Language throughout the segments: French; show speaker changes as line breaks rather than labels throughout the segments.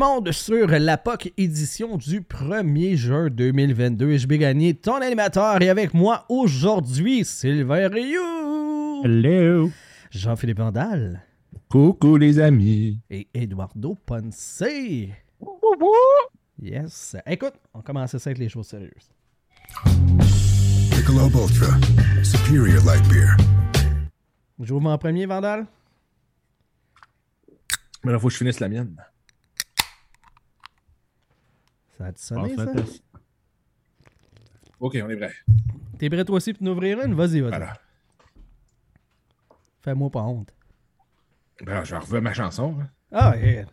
monde sur la POC édition du 1er juin 2022. Je vais gagner ton animateur et avec moi aujourd'hui, Sylvain Rioux.
Hello.
Jean-Philippe Vandal.
Coucou les amis.
Et Eduardo Ponce. Yes. Écoute, on commence ça avec les choses sérieuses.
Michelob Ultra, superior light beer.
J'ouvre mon premier, Vandal.
Mais là, faut que je finisse la mienne.
Ça a sonné, ça?
Ok, on est prêt.
T'es prêt toi aussi pour nous ouvrir une? Vas-y, vas-y.
Voilà.
Fais-moi pas honte.
Ben, je revois ma chanson. hein.
Ah, yeah.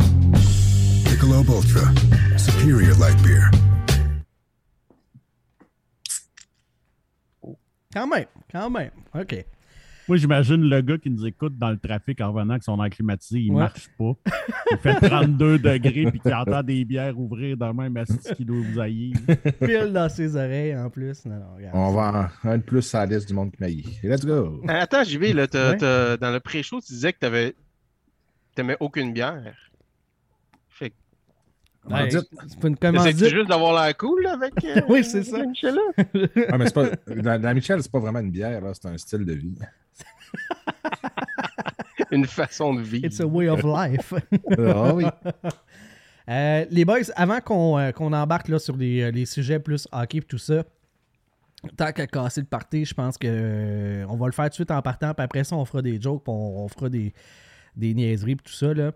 Michelob Ultra, superior light beer.
Quand même, quand même. OK.
Moi, j'imagine le gars qui nous écoute dans le trafic en revenant que son air climatisé, il
Ouais.
marche pas. Il fait 32 degrés puis qu'il entend des bières ouvrir dans le même asti qui doit vous haïr.
Pile dans ses oreilles en plus. Non, non, regarde.
On va en un de plus à la liste du monde qui m'aille. Let's go.
Ah, Attends, JB, là, t'as-
Ouais.
t'as- dans le pré-show, tu disais que t'avais... t'aimais aucune bière. Fait que
Ouais, c'est pas une commandite.
t'essaies juste d'avoir l'air cool là, avec euh,
Oui, c'est ça.
Michel-là?
Ah, mais c'est pas. La, la Michel, c'est pas vraiment une bière, là, c'est un style de vie.
Une façon de vivre.
It's a way of life.
Ah oui.
Euh, les boys, avant qu'on euh, qu'on embarque là, sur les, euh, les sujets plus hockey et tout ça, tant qu'à casser le party, je pense que euh, on va le faire tout de suite en partant, puis après ça, on fera des jokes, puis on, on fera des, des niaiseries et tout ça. Là.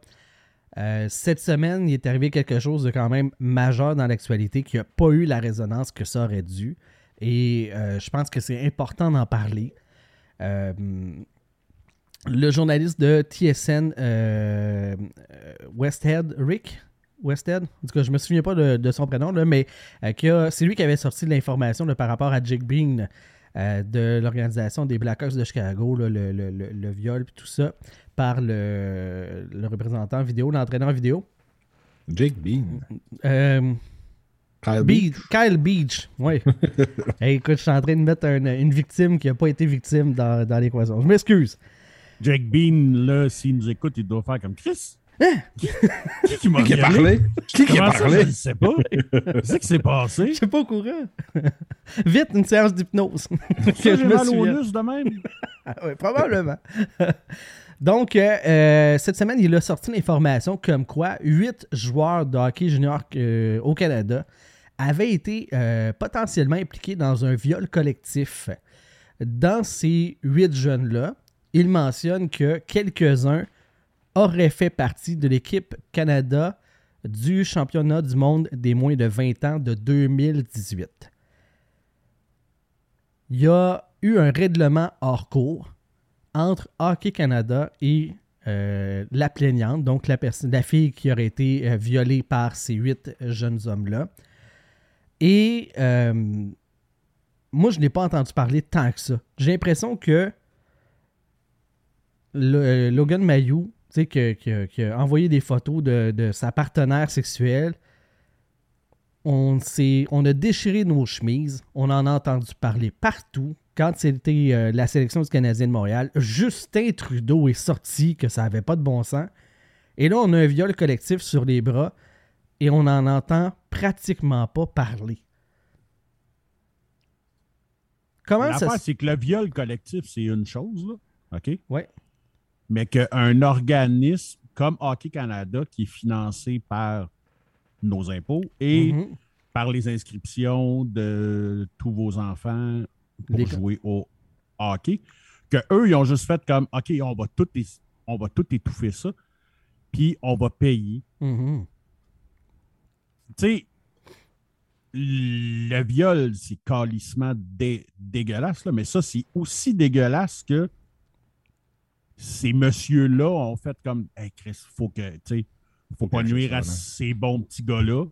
Euh, cette semaine, il est arrivé quelque chose de quand même majeur dans l'actualité qui n'a pas eu la résonance que ça aurait dû. Et euh, je pense que c'est important d'en parler. Le journaliste de TSN, euh, euh, Westhead, Rick Westhead, en tout cas, je me souviens pas de, de son prénom, là, mais euh, c'est lui qui avait sorti de l'information par rapport à Jake Bean euh, de l'organisation des Blackhawks de Chicago, là, le, le- le- le viol et tout ça, par le, le représentant vidéo, l'entraîneur vidéo.
Jake Bean. Kyle
Beach, Kyle Beach, oui. Hey, écoute, je suis en train de mettre un- une victime qui n'a pas été victime dans, dans l'équation. Je m'excuse.
Jake Bean, là, s'il nous écoute, il doit faire comme Chris.
Hein?
Qui, qui, qui m'a
Qui a
violé?
parlé? Qui qui a
ça, je
parlé?
ne sais pas. Qu'est-ce qui s'est passé?
Je suis pas au courant. Vite, une séance d'hypnose. Que je me
mal au de même?
Ouais, probablement. Donc, euh, euh, cette semaine, il a sorti l'information comme quoi huit joueurs de hockey junior euh, au Canada avaient été euh, potentiellement impliqués dans un viol collectif. Dans ces huit jeunes-là, il mentionne que quelques-uns auraient fait partie de l'équipe Canada du championnat du monde des moins de 20 ans de 2018. Il y a eu un règlement hors cours entre Hockey Canada et euh, la plaignante, donc la, fille qui aurait été euh, violée par ces huit jeunes hommes-là. Et euh, moi, je n'ai pas entendu parler tant que ça. J'ai l'impression que le- euh, Logan Mayou, qui a envoyé des photos de, de sa partenaire sexuelle, on, on a déchiré nos chemises, on en a entendu parler partout. Quand c'était euh, la sélection du Canadien de Montréal, Justin Trudeau est sorti que ça n'avait pas de bon sens. Et là, on a un viol collectif sur les bras et on n'en entend pratiquement pas parler. Comment ça
c'est que le viol collectif, c'est une chose, là. OK?
Ouais.
Mais qu'un organisme comme Hockey Canada, qui est financé par nos impôts et
Mhm.
par les inscriptions de tous vos enfants pour jouer au hockey, que eux, ils ont juste fait comme OK, on va tout, on va tout étouffer ça, puis on va payer.
Mhm.
Tu sais, le viol, c'est calissement dé- dégueulasse, là, mais ça, c'est aussi dégueulasse que ces messieurs-là ont fait comme Hey Chris, faut que, tu sais, faut pas nuire
ça,
à ces bons petits gars-là.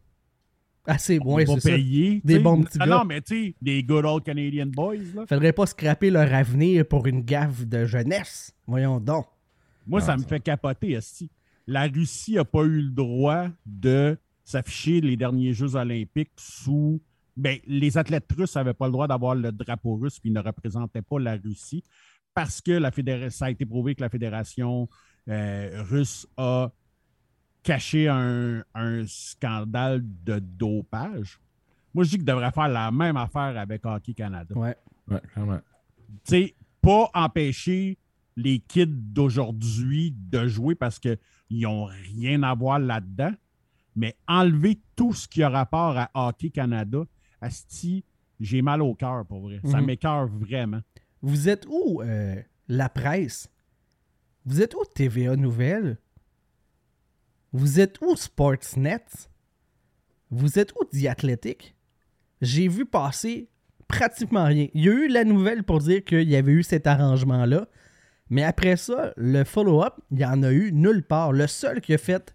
Ah, c'est
On
bon, c'est ça.
payer.
Des bons petits
Ah
gars.
Non, mais tu sais, des good old Canadian boys, là.
Faudrait pas scraper leur avenir pour une gaffe de jeunesse. Voyons donc.
Moi,
Non,
ça me fait capoter, esti. La Russie n'a pas eu le droit de s'afficher les derniers Jeux olympiques sous... Ben, les athlètes russes n'avaient pas le droit d'avoir le drapeau russe puis ils ne représentaient pas la Russie parce que la fédération, ça a été prouvé que la fédération euh, russe a cacher un, un scandale de dopage. Moi, je dis qu'il devrait faire la même affaire avec Hockey Canada.
Ouais.
Ouais, clairement.
Tu sais, pas empêcher les kids d'aujourd'hui de jouer parce qu'ils n'ont rien à voir là-dedans, mais enlever tout ce qui a rapport à Hockey Canada. Asti, j'ai mal au cœur pour vrai. Ça
Mhm.
m'écœure vraiment.
Vous êtes où, euh, la presse? Vous êtes où TVA Nouvelles? Vous êtes où Sportsnet? Vous êtes où Athletic? J'ai vu passer pratiquement rien. Il y a eu la nouvelle pour dire qu'il y avait eu cet arrangement-là, mais après ça, le follow-up, il n'y en a eu nulle part. Le seul qui a fait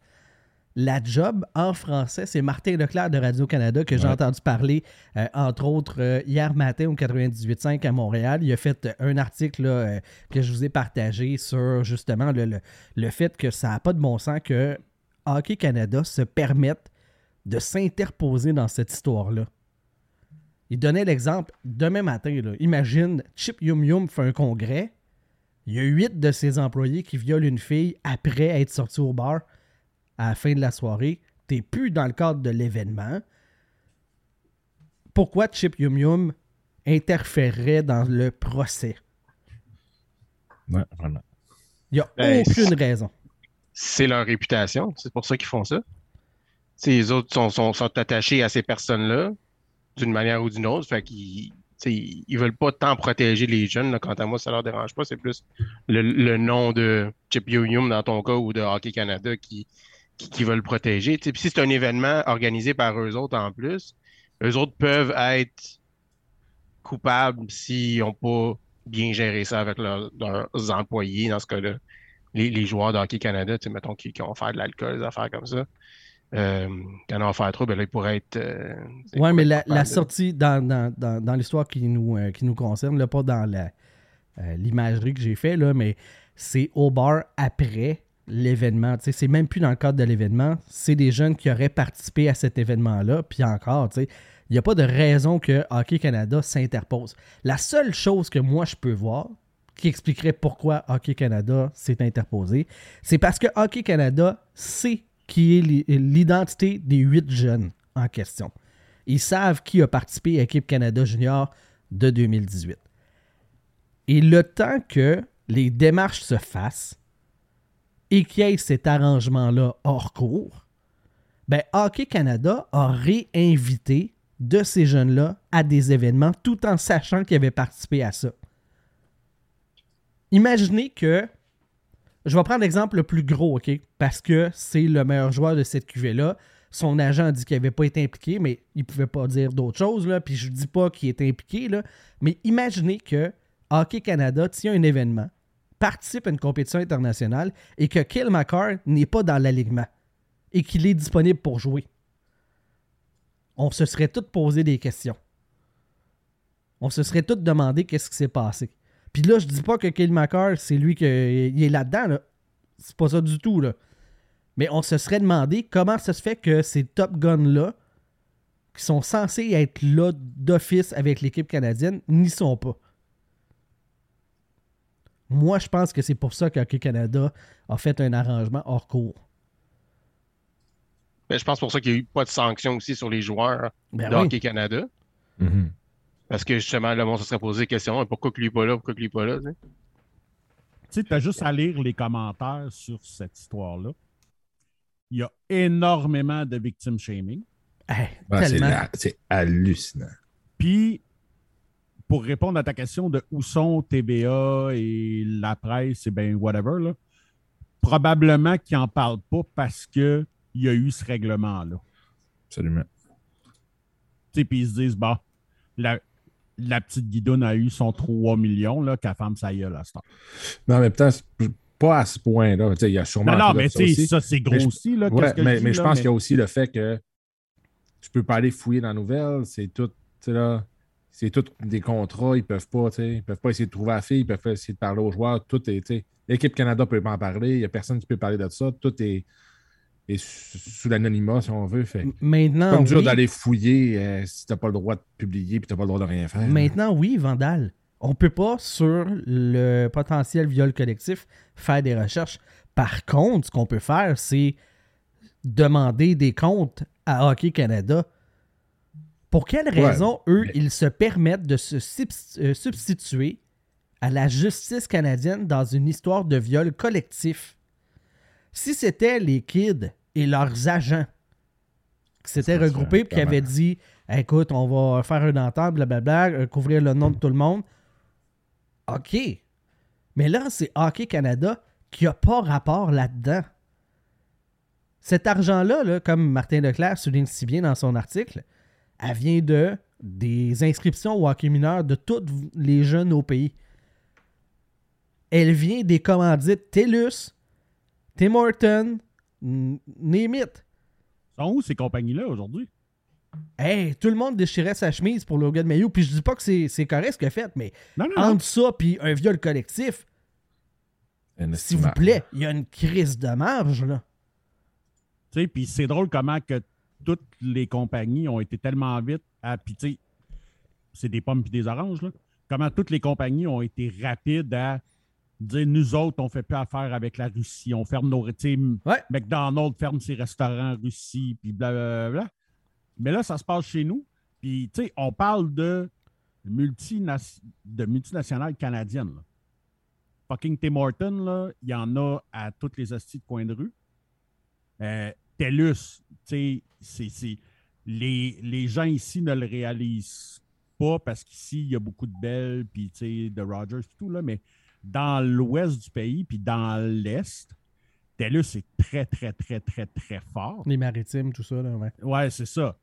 la job en français, c'est Martin Leclerc de Radio-Canada que j'ai
Ouais.
entendu parler, euh, entre autres, euh, hier matin au 98.5 à Montréal. Il a fait euh, un article là, que je vous ai partagé sur justement le, le- le fait que ça n'a pas de bon sens que Hockey Canada se permette de s'interposer dans cette histoire-là. Il donnait l'exemple demain matin. là, imagine, Chip Yum Yum fait un congrès. Il y a huit de ses employés qui violent une fille après être sortis au bar à la fin de la soirée. T'es plus dans le cadre de l'événement. Pourquoi Chip Yum Yum interférerait dans le procès?
Ouais, vraiment.
Il n'y a
Ben,
aucune raison.
C'est leur réputation. C'est pour ça qu'ils font ça. T'sais, les autres sont, sont, sont attachés à ces personnes-là d'une manière ou d'une autre. Fait qu'ils ils ils veulent pas tant protéger les jeunes. là. Quant à moi, ça leur dérange pas. C'est plus le, le nom de Chip Yum dans ton cas ou de Hockey Canada qui, qui, qui veulent protéger. T'sais, Puis si c'est un événement organisé par eux autres en plus, eux autres peuvent être coupables s'ils n'ont pas bien géré ça avec leurs, leurs employés, dans ce cas-là. Les, les joueurs de Hockey Canada, mettons, qui, qui ont fait de l'alcool, des affaires comme ça. Euh, quand on en fait trop, ben là, ils pourraient être. euh, pourraient
mais la, sortie dans, dans, dans, dans l'histoire qui nous, euh, qui nous concerne, là, pas dans la, euh, l'imagerie que j'ai fait, là, mais c'est au bar après l'événement. C'est même plus dans le cadre de l'événement. C'est des jeunes qui auraient participé à cet événement-là. Puis encore, il n'y a pas de raison que Hockey Canada s'interpose. La seule chose que moi je peux voir qui expliquerait pourquoi Hockey Canada s'est interposé, c'est parce que Hockey Canada sait qui est l'i- l'identité des huit jeunes en question. Ils savent qui a participé à l'équipe Canada Junior de 2018. Et le temps que les démarches se fassent et qu'il y ait cet arrangement-là hors cours, ben Hockey Canada a réinvité de ces jeunes-là à des événements tout en sachant qu'ils avaient participé à ça. Imaginez que je vais prendre l'exemple le plus gros, OK? Parce que c'est le meilleur joueur de cette cuvée-là. Son agent a dit qu'il n'avait pas été impliqué, mais il ne pouvait pas dire d'autres choses, là. Puis je ne dis pas qu'il était impliqué. Mais imaginez que Hockey Canada tient un événement, participe à une compétition internationale et que Kill McCarr n'est pas dans l'alignement et qu'il est disponible pour jouer. On se serait tous posé des questions. On se serait tous demandé qu'est-ce qui s'est passé. Puis là, je dis pas que Kill McCarr, c'est lui qui est là-dedans. Là. C'est pas ça du tout. Là. Mais on se serait demandé comment ça se fait que ces Top Guns-là, qui sont censés être là d'office avec l'équipe canadienne, n'y sont pas. Moi, je pense que c'est pour ça qu'Hockey Canada a fait un arrangement hors cours.
Ben, je pense pour ça qu'il n'y a eu pas de sanctions aussi sur les joueurs
Ben
de
oui.
Hockey Canada.
Mhm.
Parce que justement, le monde se serait posé des questions. Pourquoi que lui pas là? Pourquoi que lui n'est pas là? tu sais?
Tu as juste à lire les commentaires sur cette histoire-là. Il y a énormément de victim shaming.
Hey,
Ouais, la- c'est hallucinant.
Puis, pour répondre à ta question de où sont TVA et la presse et ben whatever, là, probablement qu'ils n'en parlent pas parce qu'il y a eu ce règlement-là.
Absolument.
Puis ils se disent, bah, la, la petite guidoune a eu son 3 millions, là, qu'elle ferme sa gueule à ce temps.
Mais en même temps, c'est pas à ce point-là. Il y a sûrement.
Non, non, mais
ça
tu sais,
aussi.
ça, c'est
Mais je-
grossi, là.
Ouais,
qu'est-ce que
mais, mais je
là,
pense
mais-
qu'il y a aussi le fait que tu peux pas aller fouiller dans la nouvelle. C'est tout. tu sais, là, C'est tout des contrats. Ils peuvent pas. tu sais, Ils peuvent pas essayer de trouver la fille. Ils peuvent pas essayer de parler aux joueurs. Tout est. L'équipe Canada peut pas en parler. Il n'y a personne qui peut parler de ça. Tout est, est sous l'anonymat, si on veut. Fait.
Maintenant,
C'est comme dur
oui.
d'aller fouiller euh, si tu n'as pas le droit de publier tu n'as pas le droit de rien faire.
Maintenant, oui, Vandal. On peut pas, sur le potentiel viol collectif, faire des recherches. Par contre, ce qu'on peut faire, c'est demander des comptes à Hockey Canada. Pour quelle raison, eux, ils se permettent de se euh, substituer à la justice canadienne dans une histoire de viol collectif? Si c'était les kids et leurs agents qui s'étaient regroupés et qui avaient dit écoute, on va faire une entente, blablabla, euh, couvrir le nom de tout le monde. OK. Mais là, c'est Hockey Canada qui n'a pas rapport là-dedans. Cet argent-là, là, comme Martin Leclerc souligne si bien dans son article, elle vient de des inscriptions au hockey mineur de tous les jeunes au pays. Elle vient des commandites TELUS, Tim Horton, n- name it.
Sont où ces compagnies-là aujourd'hui?
Hey, tout le monde déchirait sa chemise pour Logan Mayo. Puis je dis pas que c'est correct ce qu'il a fait, mais
Non, non, non.
entre ça puis un viol collectif, s'il vous plaît, il y a une crise de marge, là.
Tu sais, Puis c'est drôle comment que toutes les compagnies ont été tellement vite à. Puis tu sais, c'est des pommes puis des oranges, là. Comment toutes les compagnies ont été rapides à dire nous autres, on fait plus affaire avec la Russie, on ferme nos.
Ouais.
McDonald's ferme ses restaurants en Russie, puis blablabla. Mais là, ça se passe chez nous. Puis, tu sais, on parle de, de multinationales canadiennes. là. Fucking Tim Horton, là, il y en a à toutes les hosties de coin de rue. Euh, TELUS, tu sais, c'est- c'est- les, les gens ici ne le réalisent pas parce qu'ici, il y a beaucoup de belles, puis tu sais, de Rogers et tout, là, mais dans l'ouest du pays, puis dans l'est, TELUS est très, très, très, très, très fort.
Les maritimes, tout ça, là, ouais.
Ouais, c'est ça.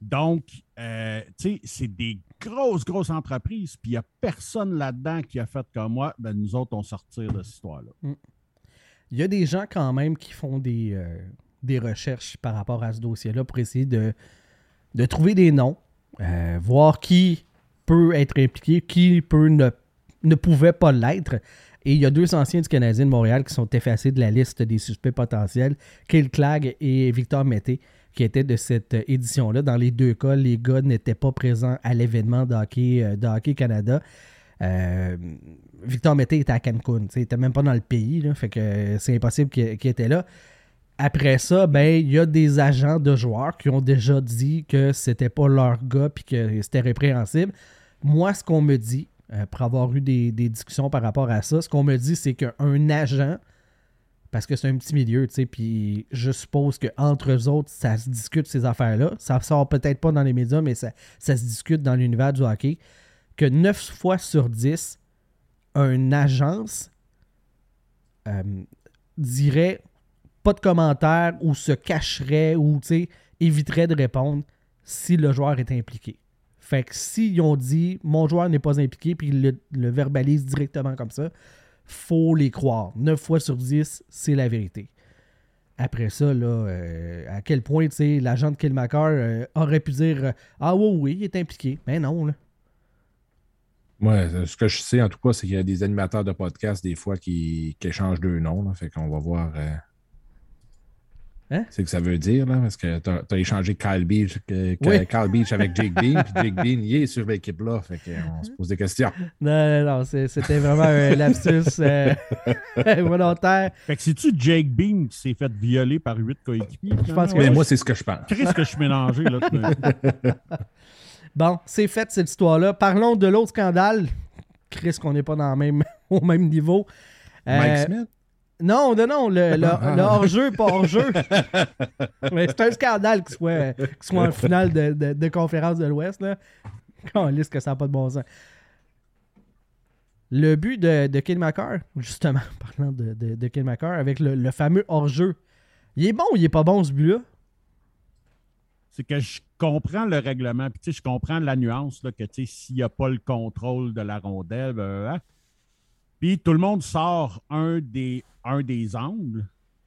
Donc, euh, tu sais, c'est des grosses, grosses entreprises, puis il n'y a personne là-dedans qui a fait comme moi. Ben, nous autres, on sortir de cette histoire-là.
Il y a des gens quand même qui font des, euh, des recherches par rapport à ce dossier-là pour essayer de, trouver des noms, euh, voir qui peut être impliqué, qui ne, pouvait pas l'être. Et il y a deux anciens du Canadien de Montréal qui sont effacés de la liste des suspects potentiels, Kyle Clag et Victor Mété, qui étaient de cette édition-là. Dans les deux cas, les gars n'étaient pas présents à l'événement de hockey, euh, Hockey Canada. Euh, Victor Mété était à Cancun. Il était même pas dans le pays. c'est impossible qu'il était là. Après ça, ben, il y a des agents de joueurs qui ont déjà dit que c'était pas leur gars puis que c'était répréhensible. Moi, ce qu'on me dit, euh, pour avoir eu des, discussions par rapport à ça, ce qu'on me dit, c'est qu'un agent, parce que c'est un petit milieu, tu sais, puis je suppose qu'entre eux autres, ça se discute ces affaires-là. Ça sort peut-être pas dans les médias, mais ça, ça se discute dans l'univers du hockey. Que 9 fois sur 10, une agence euh, dirait pas de commentaires ou se cacherait ou éviterait de répondre si le joueur est impliqué. Fait que s'ils ont dit mon joueur n'est pas impliqué puis ils le, verbalisent directement comme ça, faut les croire. 9 fois sur 10, c'est la vérité. Après ça, là, euh, à quel point l'agent de Killmaker euh, aurait pu dire euh, Ah oui, oui, il est impliqué. Mais non, là.
Ouais, ce que je sais en tout cas, c'est qu'il y a des animateurs de podcast des fois qui, qui échangent deux noms. Là, fait qu'on va voir. Euh,
Hein?
C'est ce que ça veut dire, là, parce que tu as, échangé Kyle Beach, euh,
Oui.
Kyle Beach avec Jake Bean, puis Jake Bean, il est sur l'équipe-là. Fait qu'on se pose des questions.
Non, non, non, c'était vraiment un lapsus euh, volontaire.
Fait que c'est-tu Jake Bean qui s'est fait violer par huit coéquipiers?
Je pense que
Mais
oui.
moi, c'est ce que je pense.
Qu'est-ce que je suis mélangé, là?
Bon, c'est fait cette histoire-là. Parlons de l'autre scandale. Chris, qu'on n'est pas dans le même, au même niveau. Euh,
Mike Smith?
Non, non, non, le, le-
Ah.
le hors-jeu, pas hors-jeu. Mais c'est un scandale qu'il soit, qu'il soit en finale de, de- de conférence de l'Ouest. là. Quand liste que ça n'a pas de bon sens. Le but de, de Killmaker, justement, parlant de, de, de Killmaker, avec le, le fameux hors-jeu, il est bon ou il est pas bon ce but-là?
c'est que je comprends le règlement, puis tu sais, je comprends la nuance, là, que tu sais, s'il n'y a pas le contrôle de la rondelle, ben, hein? Puis tout le monde sort un des, un des angles,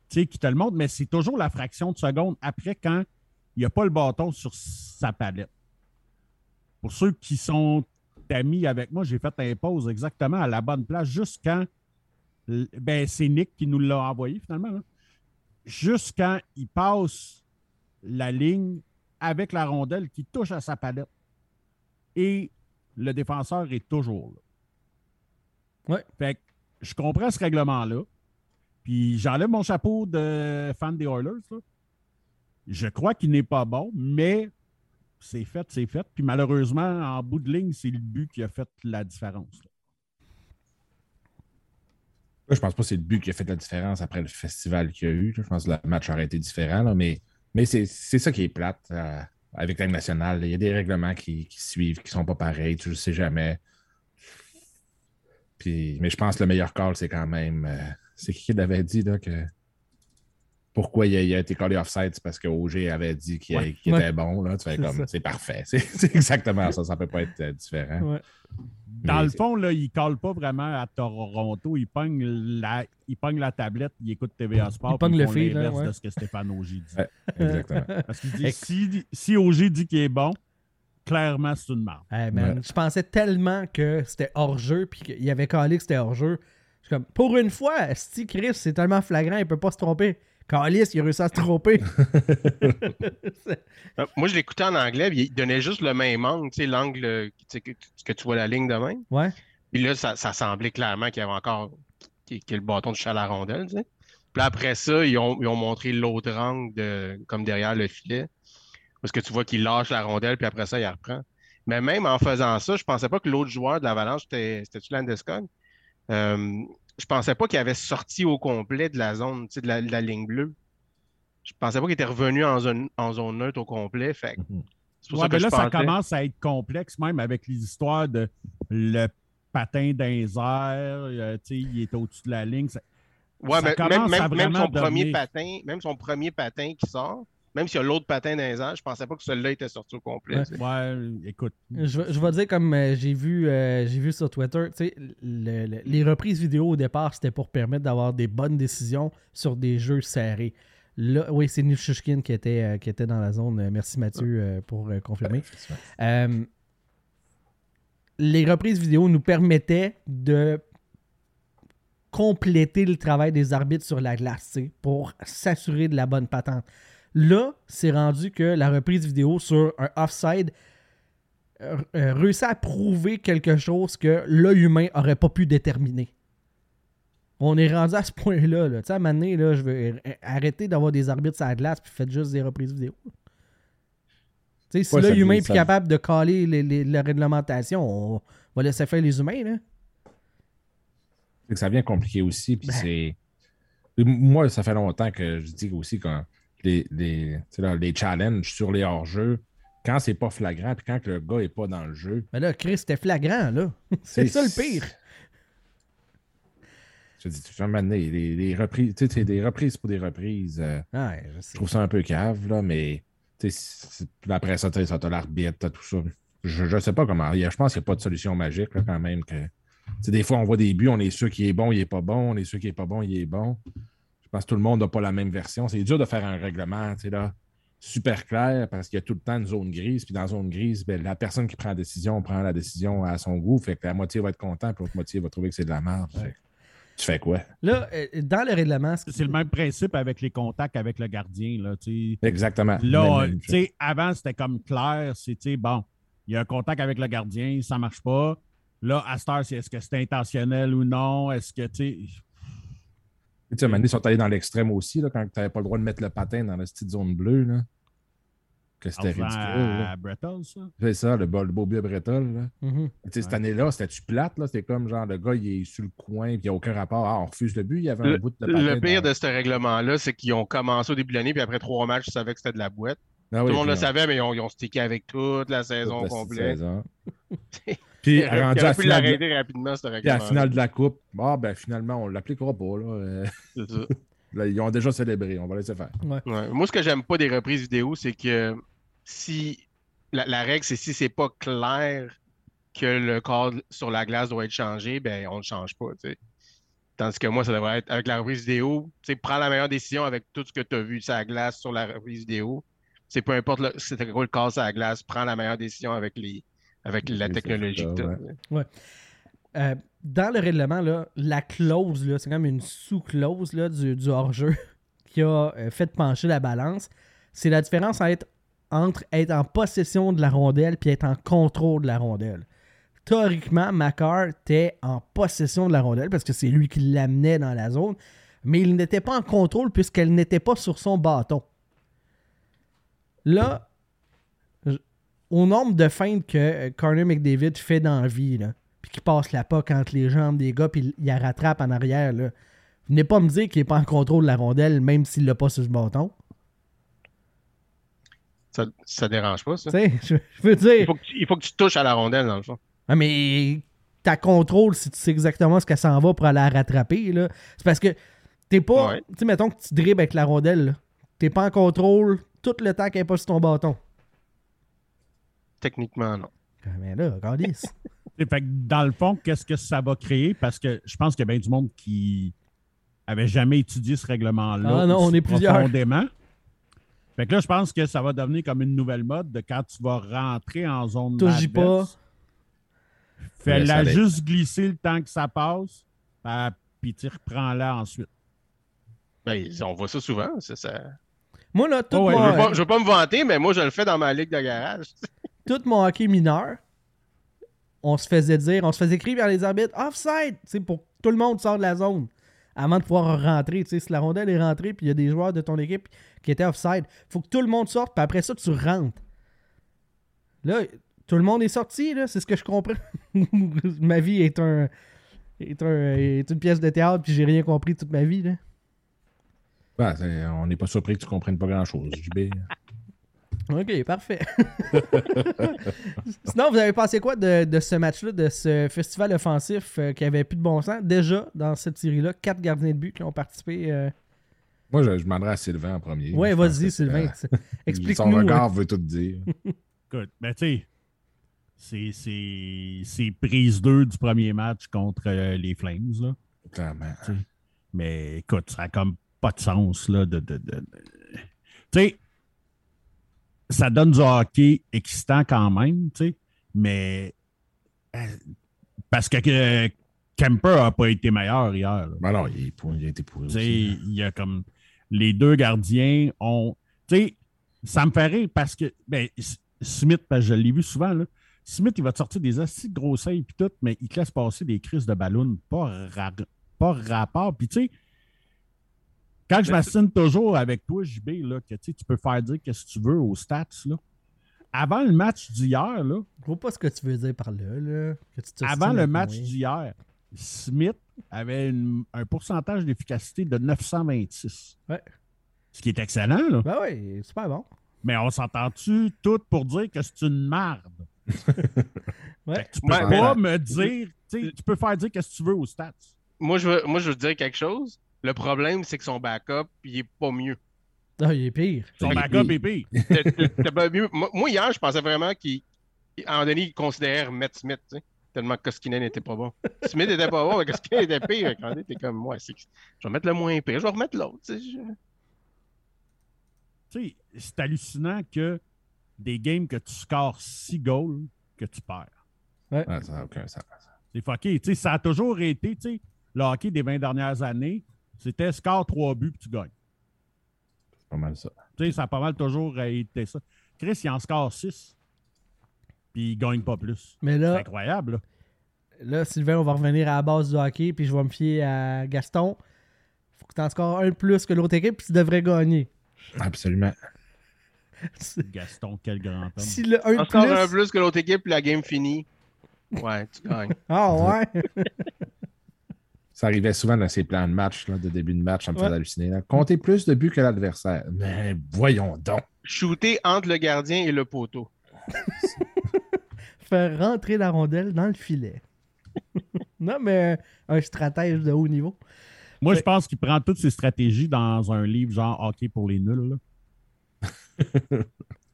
qui te le montre, mais c'est toujours la fraction de seconde après quand il n'y a pas le bâton sur sa palette. Pour ceux qui sont amis avec moi, j'ai fait un pause exactement à la bonne place, juste quand, ben, c'est Nick qui nous l'a envoyé finalement, juste quand il passe la ligne avec la rondelle qui touche à sa palette. Et le défenseur est toujours là.
Ouais.
Fait que je comprends ce règlement-là. Puis j'enlève mon chapeau de fan des Oilers. là. Je crois qu'il n'est pas bon, mais c'est fait, c'est fait. Puis malheureusement, en bout de ligne, c'est le but qui a fait la différence.
Là, je pense pas que c'est le but qui a fait la différence après le festival qu'il y a eu. Je pense que le match aurait été différent, là, mais, mais c'est c'est ça qui est plate euh, avec la nationale. Il y a des règlements qui, qui suivent, qui sont pas pareils. Tu ne sais jamais. Puis, mais je pense que le meilleur call, c'est quand même. euh, c'est qui qui l'avait dit là, que. Pourquoi il a, il a été collé offside, c'est parce que OG avait dit qu'il
Ouais.
qu'il
Ouais.
était bon. Là. Tu fais
C'est
comme, c'est parfait. C'est exactement ça. Ça peut pas être euh, différent.
Ouais.
Dans le fond, là, il ne colle pas vraiment à Toronto. Il pogne la, il pogne la tablette, il écoute TVA Sport.
Il pogne le ouais.
de ce que Stéphane Auger dit.
Exactement.
Parce qu'il dit si, si Auger dit qu'il est bon, clairement, c'est une marque.
Hey, man,
Ouais.
Je pensais tellement que c'était hors-jeu, puis qu'il avait calé que c'était hors-jeu. Je suis comme, pour une fois, Sti Chris, c'est tellement flagrant, il peut pas se tromper. Calis, il a réussi à se tromper.
Moi, je l'écoutais en anglais, puis il donnait juste le même angle, tu sais, l'angle tu sais, que, que tu vois la ligne de même.
ouais.
Puis là, ça, ça semblait clairement qu'il y avait encore y le bâton de chat à la rondelle, tu sais. Puis après ça, ils ont, ils ont montré l'autre angle de, comme derrière le filet. Parce que tu vois qu'il lâche la rondelle, puis après ça, il la reprend. Mais même en faisant ça, je pensais pas que l'autre joueur de l'Avalanche, c'était- c'était-tu Landeskog? Euh, je pensais pas qu'il avait sorti au complet de la zone, tu sais, de la, de la ligne bleue. Je pensais pas qu'il était revenu en zone, en zone neutre au complet. Fait
Mhm.
c'est pour
Ouais,
ça que je
là, ça commence à être complexe, même avec les histoires de le patin airs, euh, tu sais, il est au-dessus de la ligne. Ça-
Ouais,
ça
mais
commence
même, son premier patin, même son premier patin qui sort, même s'il y a l'autre patin dans les airs, je pensais pas que celui-là était sorti au complet.
Ouais.
écoute.
Je, vais- je vais dire comme euh, j'ai vu, euh, j'ai vu sur Twitter, tu sais, le- le- les reprises vidéo au départ, c'était pour permettre d'avoir des bonnes décisions sur des jeux serrés. Là, oui, c'est Nishushkin qui était, euh, qui était dans la zone. Merci Mathieu euh, pour euh, confirmer. Euh, les reprises vidéo nous permettaient de compléter le travail des arbitres sur la glace pour s'assurer de la bonne patente. Là, c'est rendu que la reprise vidéo sur un offside euh, euh, réussit à prouver quelque chose que l'œil humain aurait pas pu déterminer. On est rendu à ce point-là. Là. Tu sais, à un moment donné, là, je veux euh, arrêter d'avoir des arbitres sur la glace puis faites juste des reprises vidéo. Tu sais, si
Ouais,
l'œil humain est
ça-
capable de caler les- les- la réglementation, on va laisser faire les humains. Là.
C'est que ça vient compliqué aussi. Puis
Ben.
c'est. Moi, ça fait longtemps que je dis aussi quand les, les, là, les challenges sur les hors-jeux, quand c'est pas flagrant, puis quand le gars est pas dans le jeu,
Mais là, Chris, c'était flagrant, là. c'est ça le pire.
je dis, tu donné, les, les reprises, tu sais, des reprises pour des reprises. euh,
Ouais, je
trouve ça un peu cave, là, mais après ça, tu t'as l'arbitre, t'as tout ça. Je, je sais pas comment. Je pense qu'il n'y a pas de solution magique, là, quand même. Que, des fois, on voit des buts, on est sûr qu'il est bon, il est pas bon, on est sûr qu'il est pas bon, il est bon. Je pense que tout le monde n'a pas la même version. C'est dur de faire un règlement, tu sais, là, super clair, parce qu'il y a tout le temps une zone grise. Puis dans la zone grise, ben, la personne qui prend la décision prend la décision à son goût. Fait que la moitié va être content, puis l'autre moitié va trouver que c'est de la merde. Tu fais quoi?
Là, euh, dans le règlement, ce-
C'est le même principe avec les contacts avec le gardien. Là.
Exactement.
Là, sais, avant, c'était comme clair. C'est, tu sais, bon, il y a un contact avec le gardien, ça marche pas. Là, à cette heure, c'est est-ce que c'est intentionnel ou non? Est-ce que, tu sais...
Tu sais, à un moment donné, ils sont allés dans l'extrême aussi, là, quand tu n'avais pas le droit de mettre le patin dans la petite zone bleue. Là. Que c'était ridicule.
à ça?
C'est ça, le, beau- le beau but à Breton. Là. Tu sais, Cette année-là, c'était-tu plate? là? C'était comme genre le gars, il est sur le coin, puis il n'y a aucun rapport. Ah, on refuse le but, il y avait un bout de patin.
Le pire
dans-
de ce règlement-là, c'est qu'ils ont commencé au début de l'année, puis après trois matchs, ils savaient que c'était de la boîte.
Ah
Tout
oui,
le monde le
on-
savait, mais ils ont, ils ont stické avec toute la saison
toute la
complète.
saison. Puis
auraient
rendu à
pu
finale, de...
l'arrêter rapidement, ce
puis à la finale de la Coupe, ah, ben finalement, on ne l'appliquera pas. Là. Euh,
C'est ça.
là, ils ont déjà célébré, on va laisser faire.
Ouais. Moi, ce que j'aime pas des reprises vidéo, c'est que si la, la règle, c'est si c'est pas clair que le cadre sur la glace doit être changé, ben on le change pas. tu sais. Tandis que moi, ça devrait être avec la reprise vidéo, tu sais, prends la meilleure décision avec tout ce que tu as vu sur la glace sur la reprise vidéo. C'est peu importe le- c'était quoi le cadre sur la glace, prends la meilleure décision avec les avec la technologie
ça,
que
ouais.
Euh, dans le règlement, là, la clause, là, c'est comme une sous-clause là, du, du hors-jeu qui a euh, fait pencher la balance. C'est la différence entre, entre être en possession de la rondelle et être en contrôle de la rondelle. Théoriquement, Macar était en possession de la rondelle parce que c'est lui qui l'amenait dans la zone, mais il n'était pas en contrôle puisqu'elle n'était pas sur son bâton. Là, au nombre de feintes que euh, Connor McDavid fait dans la vie, là, puis qu'il passe la POC entre les jambes des gars, puis il la rattrape en arrière, là, venez pas me dire qu'il est pas en contrôle de la rondelle, même s'il l'a pas sur ce bâton.
Ça, ça dérange pas, ça.
Je, je veux
Il
dire.
faut, que tu, il faut que tu touches à la rondelle, dans le fond.
Ah, mais t'as contrôle si tu sais exactement ce qu'elle s'en va pour aller la rattraper. C'est parce que t'es pas.
Ouais.
Tu sais, mettons que tu dribbles avec la rondelle. T'es pas en contrôle tout le temps qu'elle est pas sur ton bâton.
Techniquement, non.
Ah, Mais là, regardez.
Fait que dans le fond, qu'est-ce que ça va créer? Parce que je pense qu'il y a bien du monde qui avait jamais étudié ce règlement-là
Ah non, on est plusieurs.
profondément. Fait que là, je pense que ça va devenir comme une nouvelle mode de quand tu vas rentrer en zone
Touche-y
adverse, Fais-la juste glisser le temps que ça passe, ah, puis tu reprends-la ensuite.
Ben, on voit ça souvent. ça-
Moi, là, tout,
Oh, ouais,
Je veux pas, je veux pas me vanter, mais moi, je le fais dans ma ligue de garage.
tout mon hockey mineur, on se faisait dire, on se faisait crier vers les arbitres offside, sais, pour que tout le monde sort de la zone avant de pouvoir rentrer. Tu si la rondelle est rentrée, puis il y a des joueurs de ton équipe qui étaient offside, faut que tout le monde sorte, puis après ça, tu rentres. Là, tout le monde est sorti, là, c'est ce que je comprends. ma vie est un. Est, un, est une pièce de théâtre, puis j'ai rien compris toute ma vie. Là.
Ben, c'est- on n'est pas surpris que tu comprennes pas grand-chose, JB.
Ok, parfait. Sinon, vous avez pensé quoi de, de ce match-là, de ce festival offensif euh, qui avait plus de bon sens? Déjà, dans cette série-là, quatre gardiens de but qui ont participé. euh,
Moi, je, je demanderais à Sylvain en premier. Je pense
vas-y, Sylvain.
euh, Son
Explique-nous.
regard veut tout dire.
Écoute, ben tu sais, c'est- c'est c'est prise 2 du premier match contre euh, les Flames, là.
Clairement.
Mais écoute, ça n'a comme pas de sens, là, de... de, de- de- Tu sais, ça donne du hockey excitant quand même, tu sais, mais... euh, Parce que euh, Kemper n'a pas été meilleur hier.
Ben non, il, pour- il a été pourri
Tu sais,
aussi.
il y a comme les deux gardiens ont. Tu sais, ça me fait rire parce que ben, Smith, parce que je l'ai vu souvent, là. Smith, il va te sortir des assez gros saves puis tout, mais il te laisse passer des crises de ballon, pas, ra- pas rapport. Puis tu sais, quand je
Mais
m'assigne toujours avec toi, JB, là, que tu sais, tu peux faire dire ce que tu veux aux stats, là. Avant le match d'hier, là,
Je vois pas ce que tu veux dire par là. là que tu t'ostines
avant le match d'hier, Smith avait une- un pourcentage d'efficacité de 926.
Ouais.
Ce qui est excellent, là.
Ben oui, super bon.
Mais on s'entend-tu tout pour dire que c'est une marde?
Ouais.
Tu peux
Ouais,
pas me dire, tu sais, tu peux faire dire qu'est-ce que tu veux aux stats.
Moi, je veux, moi, je veux dire quelque chose. Le problème, c'est que son backup, il est pas mieux.
Ah, il est pire.
Son backup est pire.
Moi, moi, hier, je pensais vraiment qu'il. À un moment donné, il considérait remettre Smith, tu sais. Tellement que Koskinen n'était pas bon. Smith était pas bon, mais Koskinen était pire. Donné, t'es comme, ouais, c'est- je vais mettre le moins pire, je vais remettre l'autre, tu sais. je-
Tu sais, c'est hallucinant que des games que tu scores 6 goals, que tu perds.
Ouais, ça n'a aucun sens.
C'est fucké. Tu sais, ça a toujours été, tu sais, le hockey des 20 dernières années, c'était score 3 buts puis tu gagnes.
C'est pas mal ça.
Tu sais, ça a pas mal toujours été ça. Chris, il en score 6. Puis il gagne pas plus.
Mais
C'est
là,
incroyable, là.
là, Sylvain, on va revenir à la base du hockey, puis je vais me fier à Gaston. Faut que tu en scores un de plus que l'autre équipe, puis tu devrais gagner.
Absolument.
Gaston, quel grand homme.
si le un plus...
un plus que l'autre équipe, puis la game finie. Ouais, tu gagnes.
Ah ouais?
Ça arrivait souvent dans ces plans de match, là, de début de match, ça me
Ouais.
faisait halluciner. là. Comptez plus de buts que l'adversaire. Mais voyons donc.
Shooter entre le gardien et le poteau.
Faire rentrer la rondelle dans le filet. non, mais un stratège de haut niveau.
Moi, je pense qu'il prend toutes ses stratégies dans un livre genre hockey pour les nuls.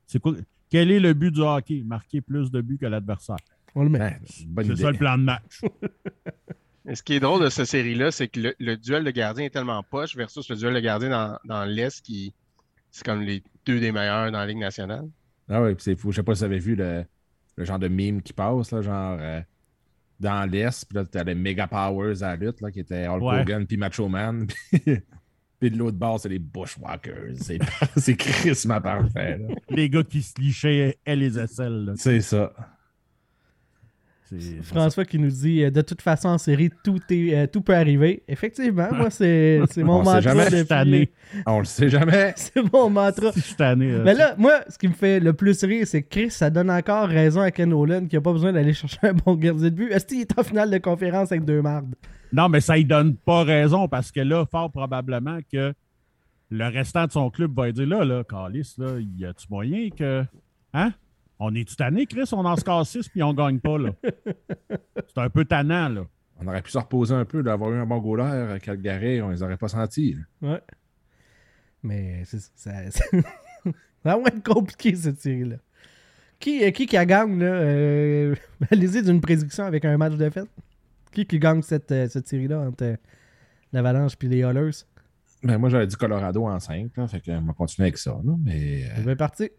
C'est quoi? Quel est le but du hockey? Marquer plus de buts que l'adversaire.
On le met.
C'est
ça le plan de match.
Et ce qui est drôle de cette série-là, c'est que le, le duel de gardien est tellement poche versus le duel de gardien dans, dans l'Est qui. C'est comme les deux des meilleurs dans la Ligue nationale.
Ah oui, puis c'est fou. Je sais pas si vous avez vu le, le genre de meme qui passe, là, genre euh, dans l'Est, puis là, t'as les Mega Powers à la lutte, là, qui étaient Hulk
Ouais.
Hogan puis Macho Man. Puis, puis de l'autre bord, c'est les Bushwhackers. C'est, c'est crissement parfait. là.
les gars qui se lichaient et les aisselles.
C'est ça.
C'est-
François qui nous dit euh, de toute façon en série tout est euh, tout peut arriver. Effectivement, moi c'est c'est mon
On sait
mantra
jamais
depuis-
cette année.
On le sait jamais.
C'est mon mantra.
Cette année.
Mais là, moi, ce qui me fait le plus rire, c'est que Chris, ça donne encore raison à Ken Nolan qui a pas besoin d'aller chercher un bon gardien de but. Est-ce qu'il est en finale de conférence avec deux mardes?
Non, mais ça ne donne pas raison parce que là, fort probablement que le restant de son club va dire là, là, Calis, là, y a-tu moyen que. Hein? On est-tu tanné, Chris? On en score 6 puis on gagne pas, là. C'est un peu tannant, là.
On aurait pu se reposer un peu d'avoir eu un bon goaler à Calgary, on les aurait pas sentis. là.
Ouais. Mais c'est ça. Ça ça va être compliqué cette série-là. Qui, euh, qui qui a gagne, là? Euh, Allez-y d'une prédiction avec un match de fête. Qui qui gagne cette, euh, cette série-là entre euh, l'Avalanche et les Oilers?
Ben, moi, j'avais dit Colorado en 5, là, fait qu'on va continuer avec ça. là, mais
Je vais partir.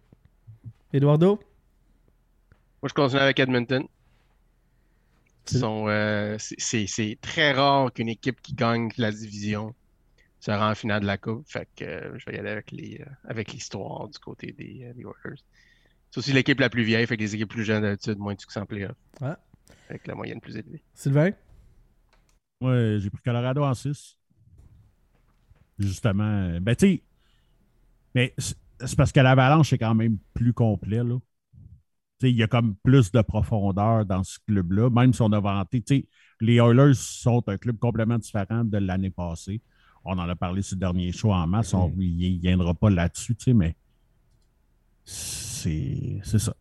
Eduardo?
Moi, je continue avec Edmonton. Euh, c'est- très rare qu'une équipe qui gagne la division se rend en finale de la Coupe. Fait que euh, je vais y aller avec les, euh, avec l'histoire du côté des, euh, des Oilers. C'est aussi l'équipe la plus vieille, fait que les équipes plus jeunes d'habitude, moins de succès en playoff.
Ouais.
Avec la moyenne plus élevée.
Sylvain?
Ouais, j'ai pris Colorado en 6. Justement. Ben, tu sais. Mais c'est c'est parce que l'Avalanche est quand même plus complet, là. Il y a comme plus de profondeur dans ce club-là, même si on a vanté. Les Oilers sont un club complètement différent de l'année passée. On en a parlé sur le dernier show en masse. On ne viendra pas là-dessus, mais c'est c'est ça.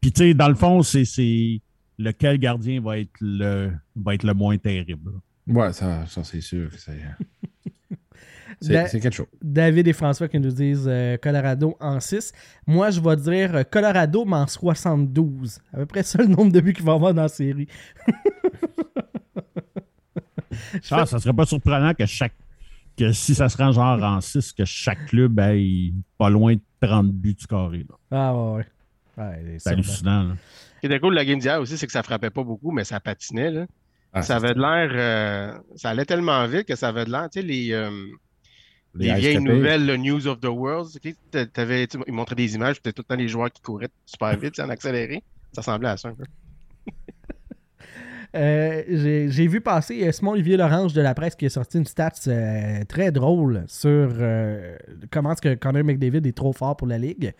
Puis, tu sais, dans le fond, c'est lequel gardien va être le, va être le moins terrible. là.
ouais, ça, ça c'est sûr que c'est. Quelque chose.
David et François qui nous disent euh, Colorado en 6. Moi, je vais dire euh, Colorado, mais en 72. À peu près ça le nombre de buts qu'il va avoir dans la série. Je
Ah,
fais-
ça serait pas surprenant que chaque que si ça se rend genre en 6, que chaque club ait pas loin de 30 buts du carré. là.
Ah ouais,
C'est hallucinant. là.
Ce qui était cool de la game d'hier aussi, c'est que ça frappait pas beaucoup, mais ça patinait. Là.
Ah,
ça avait de l'air. euh, ça allait tellement vite que ça avait de l'air. Tu sais, les, euh, les, vieilles nouvelles, le News of the World. ok, t'a- t'avais- ils montraient des images, c'était tout le temps les joueurs qui couraient super vite, en accéléré. Ça ressemblait à ça un peu.
Euh, J'ai j'ai vu passer euh, Simon Olivier Lorange de la presse qui a sorti une stats euh, très drôle sur euh, comment est-ce que Connor McDavid est trop fort pour la Ligue.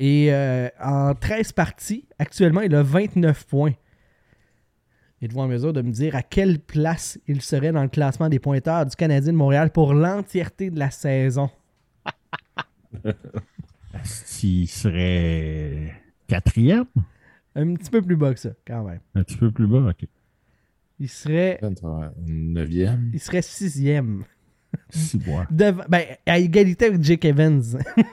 Et euh, en 13 parties, actuellement, il a 29 points. Êtes-vous en mesure de me dire à quelle place il serait dans le classement des pointeurs du Canadien de Montréal pour l'entièreté de la saison?
S'il serait quatrième,
Un petit peu plus bas que ça, quand même.
un petit peu plus bas, ok.
Il serait,
9e.
il serait sixième. Devant- ben, à égalité avec Jake Evans,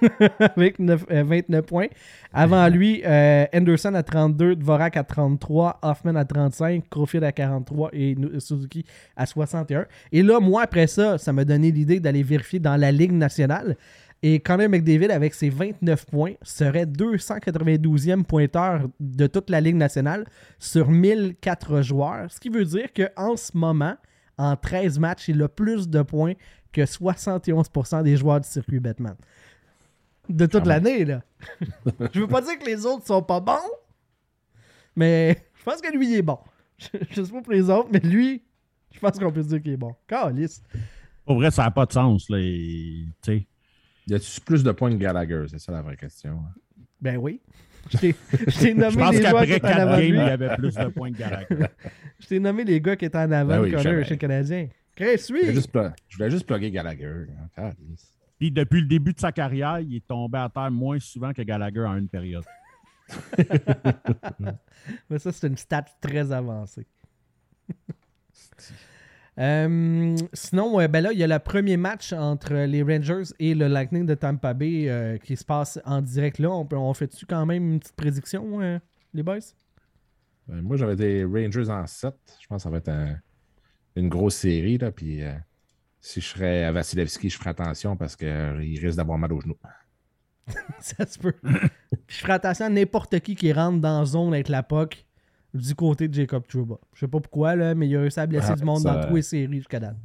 avec neuf- euh, 29 points. Avant lui, euh, Anderson à 32, Dvorak à 33, Hoffman à 35, Crawford à 43 et Suzuki à 61. Et là, moi, après ça, ça m'a donné l'idée d'aller vérifier dans la Ligue nationale. Et Connor McDavid, avec ses 29 points, serait 292e pointeur de toute la Ligue nationale sur 1004 joueurs. Ce qui veut dire qu'en ce moment, en 13 matchs, il a plus de points que 71% des joueurs du circuit Batman. De toute
même.
l'année, là. je veux pas dire que les autres sont pas bons, mais je pense que lui, il est bon. Je, je sais pas pour les autres, mais lui, je pense qu'on peut dire qu'il est bon. Calice.
Pour vrai, ça n'a pas de sens. Là, et, tu sais.
Y a-tu plus de points que Gallagher? C'est ça la vraie question.
Ben oui. Je t'ai- nommé les joueurs qui étaient en
4
avant
il y avait plus de points que Gallagher.
Je t'ai nommé les gars qui étaient en avant de
oui,
Connor
jamais.
chez le Canadien. Chris,
Je voulais
oui.
juste, pla- je voulais juste plugger Gallagher. hein.
Puis depuis le début de sa carrière, il est tombé à terre moins souvent que Gallagher en une période.
Mais ça, c'est une stat très avancée. Euh, sinon, ben là, il y a le premier match entre les Rangers et le Lightning de Tampa Bay euh, qui se passe en direct là. On, fait-tu quand même une petite prédiction, euh, les boys?
Ben, moi, j'avais des Rangers en 7. Je pense que ça va être un- une grosse série. Là, puis, si je serais à Vasilevski, je ferais attention parce qu'il risque d'avoir mal aux genoux.
ça se peut. Je ferai attention à n'importe qui qui rentre dans la zone avec la POC du côté de Jacob Trouba. Je sais pas pourquoi, là, mais il a réussi à blesser
Ah,
du monde
ça-
dans tous les séries jusqu'à date.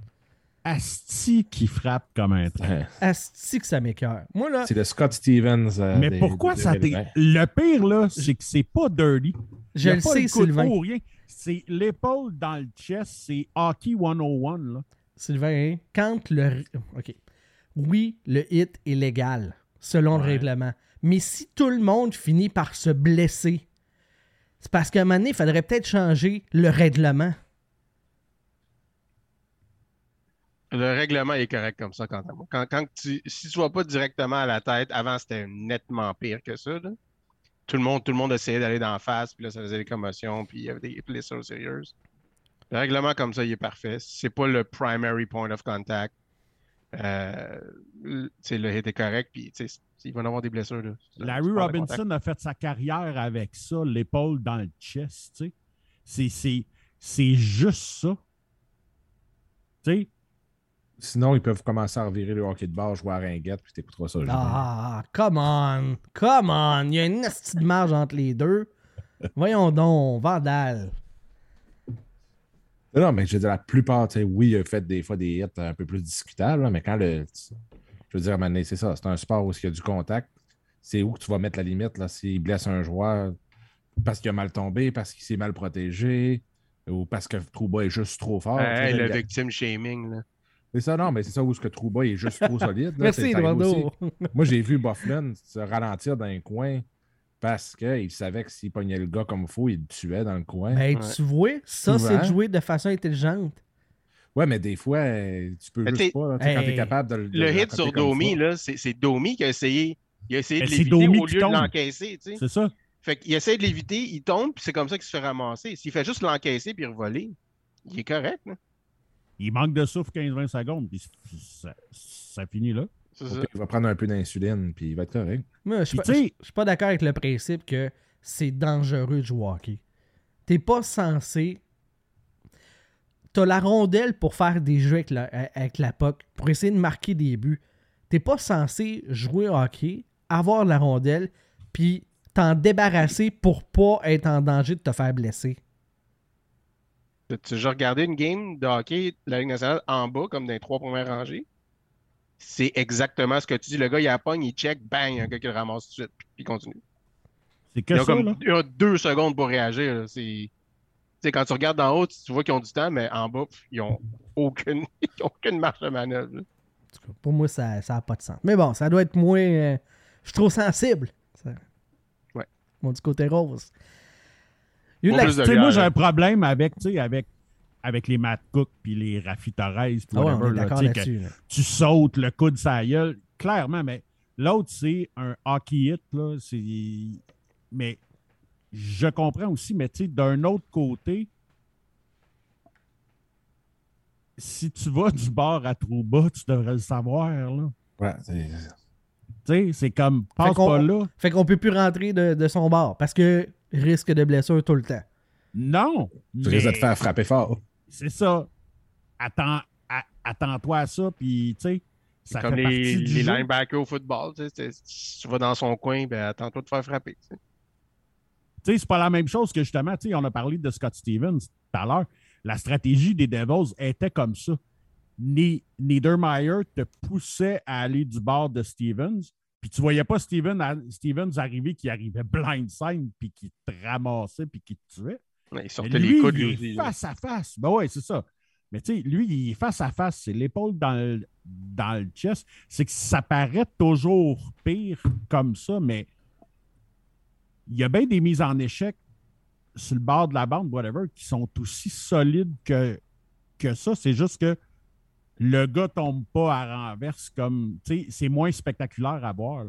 Asti qui frappe comme un train.
Asti que ça m'écœure. Moi, là,
C'est le Scott Stevens. euh,
Mais
des-
pourquoi
des
ça t'est.
2020.
Le pire, là, c'est que c'est pas dirty.
Je le
pas
sais, Sylvain.
rien. C'est l'épaule dans le chest, c'est hockey 101. Là.
Sylvain, quand le. OK. Oui, le hit est légal, selon le règlement. Mais si tout le monde finit par se blesser, c'est parce qu'à un moment donné, il faudrait peut-être changer le règlement.
Le règlement est correct comme ça. Quand, quand tu, si tu vas pas directement à la tête, avant c'était nettement pire que ça. Tout le monde, tout le monde essayait d'aller d'en face, puis là, ça faisait des commotions, puis il y avait des blessures sérieuses. Le règlement comme ça, il est parfait. C'est pas le primary point of contact. Euh, le- hit correct, puis il va y avoir des blessures. Là.
Larry. Robinson a fait sa carrière avec ça, l'épaule dans le chest. tu sais. C'est- C'est c'est juste ça. Tu sais,
Sinon, ils peuvent commencer à revirer le hockey de bar, jouer à ringuette, puis t'écouteras ça.
Ah, come on! Come on! Il y a une petite marge entre les deux. Voyons donc, Vandal.
Non, mais je veux dire, la plupart, tu sais, oui, il a fait des fois des hits un peu plus discutables, mais quand le. Je veux dire, donné, c'est ça. C'est un sport où il y a du contact. C'est où que tu vas mettre la limite, là, s'il blesse un joueur parce qu'il a mal tombé, parce qu'il s'est mal protégé, ou parce que Trouba est juste trop fort.
Hey, le
là,
victim shaming. Là.
C'est ça, non, mais c'est ça où ce que Trouba est juste trop solide. là,
Merci. Eduardo.
Moi, j'ai vu Bufflin se ralentir dans un coin parce qu'il savait que s'il pognait le gars comme il faut, il le tuait dans le coin.
Ben,
Ouais.
tu vois, ça, c'est de jouer de façon intelligente.
Ouais, mais des fois, euh, tu peux
Mais
juste pas. tu Quand
hey,
t'es capable de, de
Le hit sur Domi, là, c'est Domi qui a essayé, il a essayé
Mais
de l'éviter au lieu de l'encaisser. tu sais.
c'est ça.
Fait qu'il essaie de l'éviter, il tombe, puis c'est comme ça qu'il se fait ramasser. S'il fait juste l'encaisser puis revoler, il est correct. là.
Il manque de souffle 15-20 secondes, puis ça, ça finit là.
C'est
Au
ça.
pire, Il va prendre un peu d'insuline, puis il va être correct.
Moi, je suis
Puis
pas,
tu sais-
je suis pas d'accord avec le principe que c'est dangereux de jouer au hockey. T'es pas censé. T'as la rondelle pour faire des jeux avec la, avec la puck, pour essayer de marquer des buts. T'es pas censé jouer au hockey, avoir la rondelle, puis t'en débarrasser pour pas être en danger de te faire blesser.
Tu as déjà regardé une game de hockey de la Ligue nationale en bas, comme dans les trois premières rangées? C'est exactement ce que tu dis. Le gars, il a la pogne, il check, bang, il y a un gars qui le ramasse tout de suite, puis il continue.
C'est que
ont,
ça,
comme,
là.
ils ont deux secondes pour réagir. là. C'est... Sais, quand tu regardes d'en haut, tu vois qu'ils ont du temps, mais en bas, pff, ils ont aucune, ils ont aucune marge de manœuvre. là.
En tout cas, pour moi, ça n'a pas de sens. Mais bon, ça doit être moins. euh, je suis trop sensible. Ça-
Ouais.
Mon du côté rose. Il y a la-
moi, j'ai un problème avec, avec, avec les Matt Cook puis les Rafi Torres,
Ah ouais,
whatever, là, tu que sautes le coude sa gueule, clairement, mais l'autre, c'est un hockey hit, là, c'est... Mais je comprends aussi, mais tu sais, d'un autre côté, si tu vas du bord à trop bas, tu devrais le savoir, là.
Ouais, c'est-
Tu sais, c'est comme, passe pas là.
Fait qu'on peut plus rentrer de, de son bord parce que risque de blessure tout le temps.
Non!
tu risques de te faire frapper fort.
C'est ça. Attends, attends-toi à ça, puis tu sais, ça
Comme
fait
les,
partie du
les
jeu.
linebackers au football. Tu vas dans son coin, ben, attends-toi de te faire frapper. tu sais.
Tu sais, c'est pas la même chose que justement, tu sais, on a parlé de Scott Stevens tout à l'heure. La stratégie des Devils était comme ça. Ni- Niedermeyer te poussait à aller du bord de Stevens, puis tu voyais pas Steven Stevens arriver qui arrivait blindside, puis qui te ramassait, puis qui te tuait.
Ouais, Il sortait
lui,
les coudes,
il
lui
est
aussi. là.
face à face. Ben ouais, c'est ça. Mais tu sais, lui, il est face à face. C'est l'épaule dans le, dans le chest. C'est que ça paraît toujours pire comme ça, mais il y a bien des mises en échec sur le bord de la bande, whatever, qui sont aussi solides que, que ça. C'est juste que le gars tombe pas à renverse comme. C'est moins spectaculaire à voir.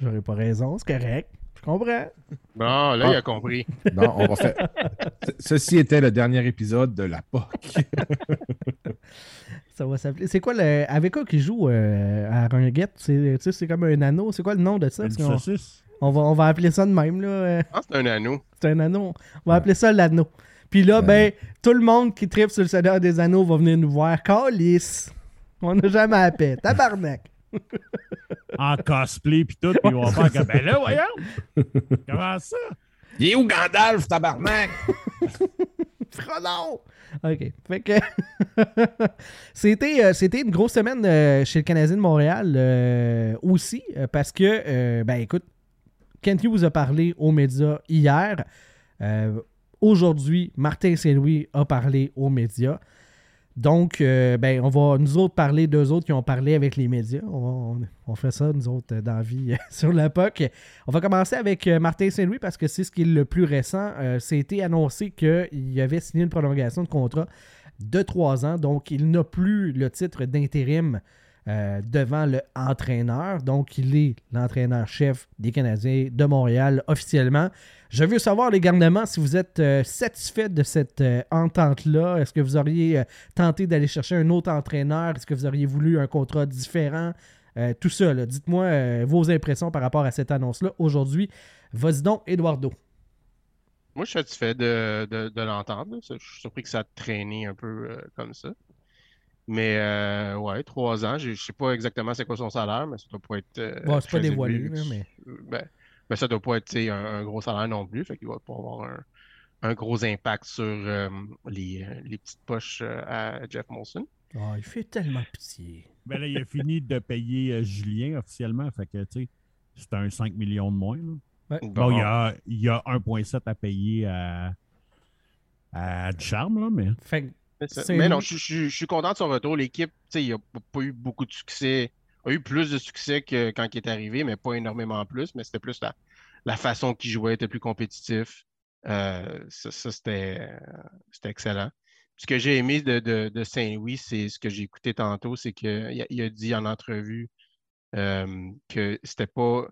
J'aurais pas raison, c'est correct. Je comprends.
Bon, là,
Ah.
il a compris.
Non, on va faire. Ce- Ceci était le dernier épisode de la POC.
Ça va s'appeler. C'est quoi le. Avec quoi qui joue euh, à Ringuette? C'est tu sais, c'est comme un anneau. C'est quoi le nom de ça?
Une saucisse.
on, va, on va appeler ça de même. là.
Je pense que c'est un anneau.
C'est un anneau. On va appeler ça l'anneau. Puis là, ben, tout le monde qui tripe sur le Seigneur des Anneaux va venir nous voir. Calice. On n'a jamais à paix. Tabarnak.
En cosplay, puis tout, puis ils vont faire comme. Ben là, voyons! Comment ça?
Il est où Gandalf, tabarnak?
Frodon! OK. Fait que. c'était, euh, c'était une grosse semaine euh, chez le Canadien de Montréal euh, aussi, euh, parce que, euh, ben écoute, Kent Hughes a parlé aux médias hier. Euh, Aujourd'hui, Martin Saint-Louis a parlé aux médias. Donc, euh, ben, on va nous autres parler d'eux autres qui ont parlé avec les médias. On, fait ça, nous autres, euh, dans la vie sur POC. On va commencer avec euh, Martin Saint-Louis parce que c'est ce qui est le plus récent. C'était annoncé qu'il avait signé une prolongation de contrat de trois ans. Donc, il n'a plus le titre d'intérim euh, devant le entraîneur. Donc, il est l'entraîneur-chef des Canadiens de Montréal officiellement. Je veux savoir, les garnements, si vous êtes euh, satisfait de cette euh, entente-là. Est-ce que vous auriez tenté d'aller chercher un autre entraîneur? Est-ce que vous auriez voulu un contrat différent? Tout ça, dites-moi vos impressions par rapport à cette annonce-là aujourd'hui. Vas-y donc, Eduardo.
Moi, je suis satisfait de, de, l'entendre. Je suis surpris que ça a traîné un peu comme ça. Mais euh, ouais, trois ans. Je ne sais pas exactement c'est quoi son salaire, mais ça doit pas être. euh,
Bon, c'est pas dévoilé, mais-
Ben, ben, ça doit pas être un, un gros salaire non plus. Fait qu'il va pas avoir un, un gros impact sur euh, les, les petites poches euh, à Jeff Molson.
Ah, il fait tellement pitié.
Ben là, il a fini de payer euh, Julien officiellement. Fait que, tu sais, c'est un 5 millions de moins. là. Bon, il y a, il y a 1,7 à payer à, à Ducharme, là, mais.
Fait
Mais non, je, je- je suis content de son retour. L'équipe, tu sais, il n'a pas eu beaucoup de succès. A eu plus de succès que quand il est arrivé, mais pas énormément plus. Mais c'était plus la, la façon qu'il jouait était plus compétitif. Euh, ça, ça, c'était c'était excellent. Ce que j'ai aimé de, de- de Saint-Louis, c'est ce que j'ai écouté tantôt, c'est qu'il a, il a dit en entrevue euh, que c'était pas.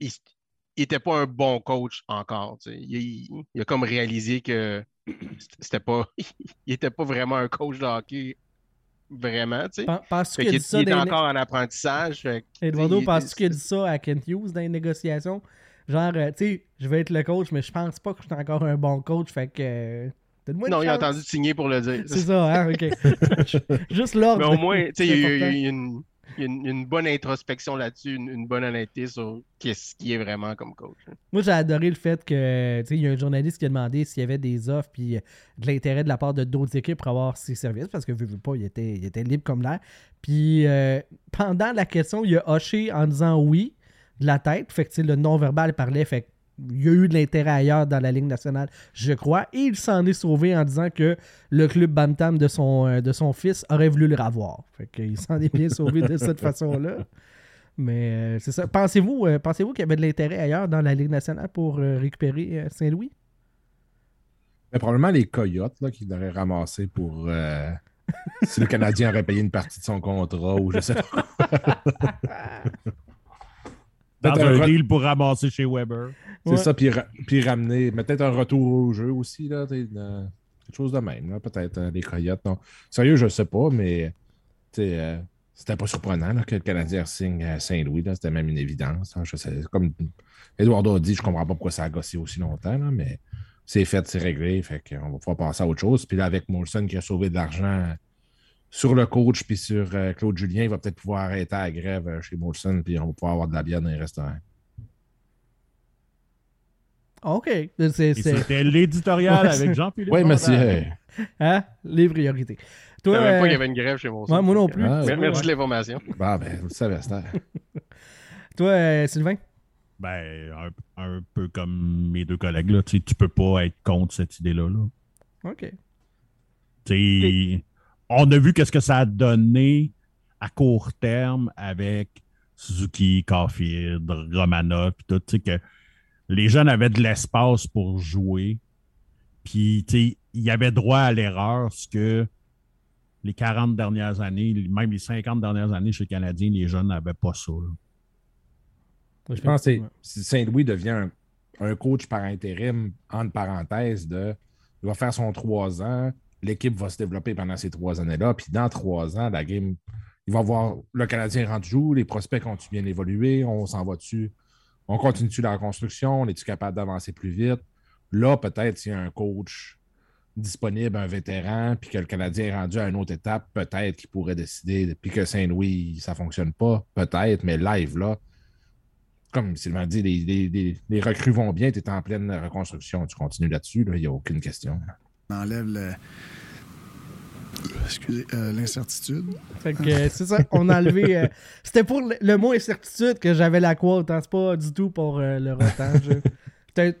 Il, il était pas un bon coach encore. il a comme réalisé que c'était pas. il était pas vraiment un coach de hockey. Vraiment, tu sais.
pen- penses-tu qu'il
il était
dans les-
encore en apprentissage. fait
Eduardo,
il-
penses-tu qu'il dit ça à Kent Hughes dans les négociations? Genre, euh, tu sais, je vais être le coach, mais je pense pas que je suis encore un bon coach, fait que. euh, Donne-moi
Non, il a entendu signer pour le dire.
C'est ça, hein, ok. Juste l'ordre.
Mais au moins, tu sais, il y a- il il y a une, une- bonne introspection là-dessus, une, bonne honnêteté sur qu'est-ce qui est vraiment comme coach.
Moi, j'ai adoré le fait que, tu sais, il y a un journaliste qui a demandé s'il y avait des offres puis euh, de l'intérêt de la part de d'autres équipes pour avoir ses services, parce que, vu, vu pas, il était, il était libre comme l'air. Puis, euh, pendant la question, il a hoché en disant oui de la tête. Fait que, le non-verbal parlait, fait que il y a eu de l'intérêt ailleurs dans la Ligue nationale, je crois. Et il s'en est sauvé en disant que le club Bantam de son, euh, de son fils aurait voulu le revoir. Fait qu'il s'en est bien sauvé de cette façon-là. Mais euh, c'est ça. Pensez-vous euh, pensez-vous qu'il y avait de l'intérêt ailleurs dans la Ligue nationale pour euh, récupérer Saint-Louis?
Mais probablement les Coyotes là, qui l'auraient ramassé pour. si le Canadien aurait payé une partie de son contrat ou je sais pas.
Dans un deal pour ramasser chez Weber.
C'est
Ouais.
ça, puis, ra- puis ramener. Peut-être un retour au jeu aussi, là. euh, quelque chose de même, là, Peut-être euh, les Coyotes. Non. Sérieux, je sais pas, mais euh, c'était pas surprenant là, que le Canadien signe à Saint-Louis. là, C'était même une évidence. hein, je sais, comme Eduardo a dit, je comprends pas pourquoi ça a gossé aussi longtemps, là, mais c'est fait, c'est réglé. Fait qu'on va pouvoir passer à autre chose. Puis là, avec Molson qui a sauvé de l'argent sur le coach puis sur euh, Claude Julien, il va peut-être pouvoir arrêter la grève euh, chez Molson, puis on va pouvoir avoir de la bière dans les restaurants.
OK.
C'était l'éditorial
Ouais,
avec Jean-Philippe.
Oui, monsieur.
hein? Les priorités.
Je
Toi,
savais même pas
euh,
qu'il y avait une grève chez
ouais, moi non plus.
Ah,
Merci
ouais.
de l'information.
Bah, ben, vous le savez, Esther.
toi euh, Sylvain?
Ben, un, un peu comme mes deux collègues, là. Tu sais, tu peux pas être contre cette idée-là. Là.
OK.
Tu sais, On a vu qu'est-ce que ça a donné à court terme avec Suzuki, Caulfield, Romana, puis tout, tu sais, que les jeunes avaient de l'espace pour jouer. Puis, tu sais, il y avait droit à l'erreur, ce que les 40 dernières années, même les 50 dernières années chez les Canadiens, les jeunes n'avaient pas ça. là.
Je pense que si Saint-Louis devient un, un coach par intérim, entre parenthèses, de, il va faire son trois ans, l'équipe va se développer pendant ces trois années-là, puis dans trois ans, la game, il va voir le Canadien rentre joue, les prospects continuent bien d'évoluer, on s'en va dessus, on continue la reconstruction, on est-tu capable d'avancer plus vite? Là, peut-être s'il y a un coach disponible, un vétéran, puis que le Canadien est rendu à une autre étape, peut-être qu'il pourrait décider, puis que Saint-Louis, ça ne fonctionne pas, peut-être, mais live, là, comme Sylvain dit, les recrues vont bien, tu es en pleine reconstruction, tu continues là-dessus, il n'y a aucune question.
On enlève le, excusez, euh, l'incertitude.
Fait que euh, c'est ça, on a enlevé. euh, C'était pour le, le mot incertitude que j'avais la quote, hein, c'est pas du tout pour euh, le rotage. J'étais-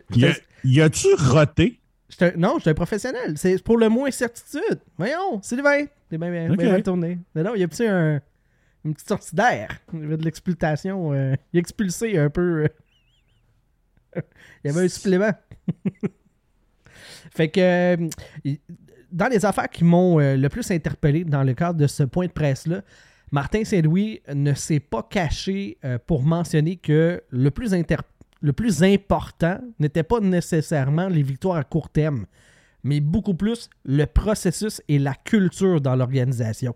Y, a- a-tu roté?
j'étais- non, j'étais un professionnel. C'est pour le mot incertitude. Voyons, Sylvain, t'es bien, bien,
Ok.
bien mal tourné. Mais non, il y a petit un, une petite sortie d'air. Il y avait de l'expulsation. euh, il a expulsé un peu. euh, il y avait un supplément. Fait que. euh, dans les affaires qui m'ont euh, le plus interpellé dans le cadre de ce point de presse-là, Martin Saint-Louis ne s'est pas caché euh, pour mentionner que le plus, inter- le plus important n'était pas nécessairement les victoires à court terme, mais beaucoup plus le processus et la culture dans l'organisation.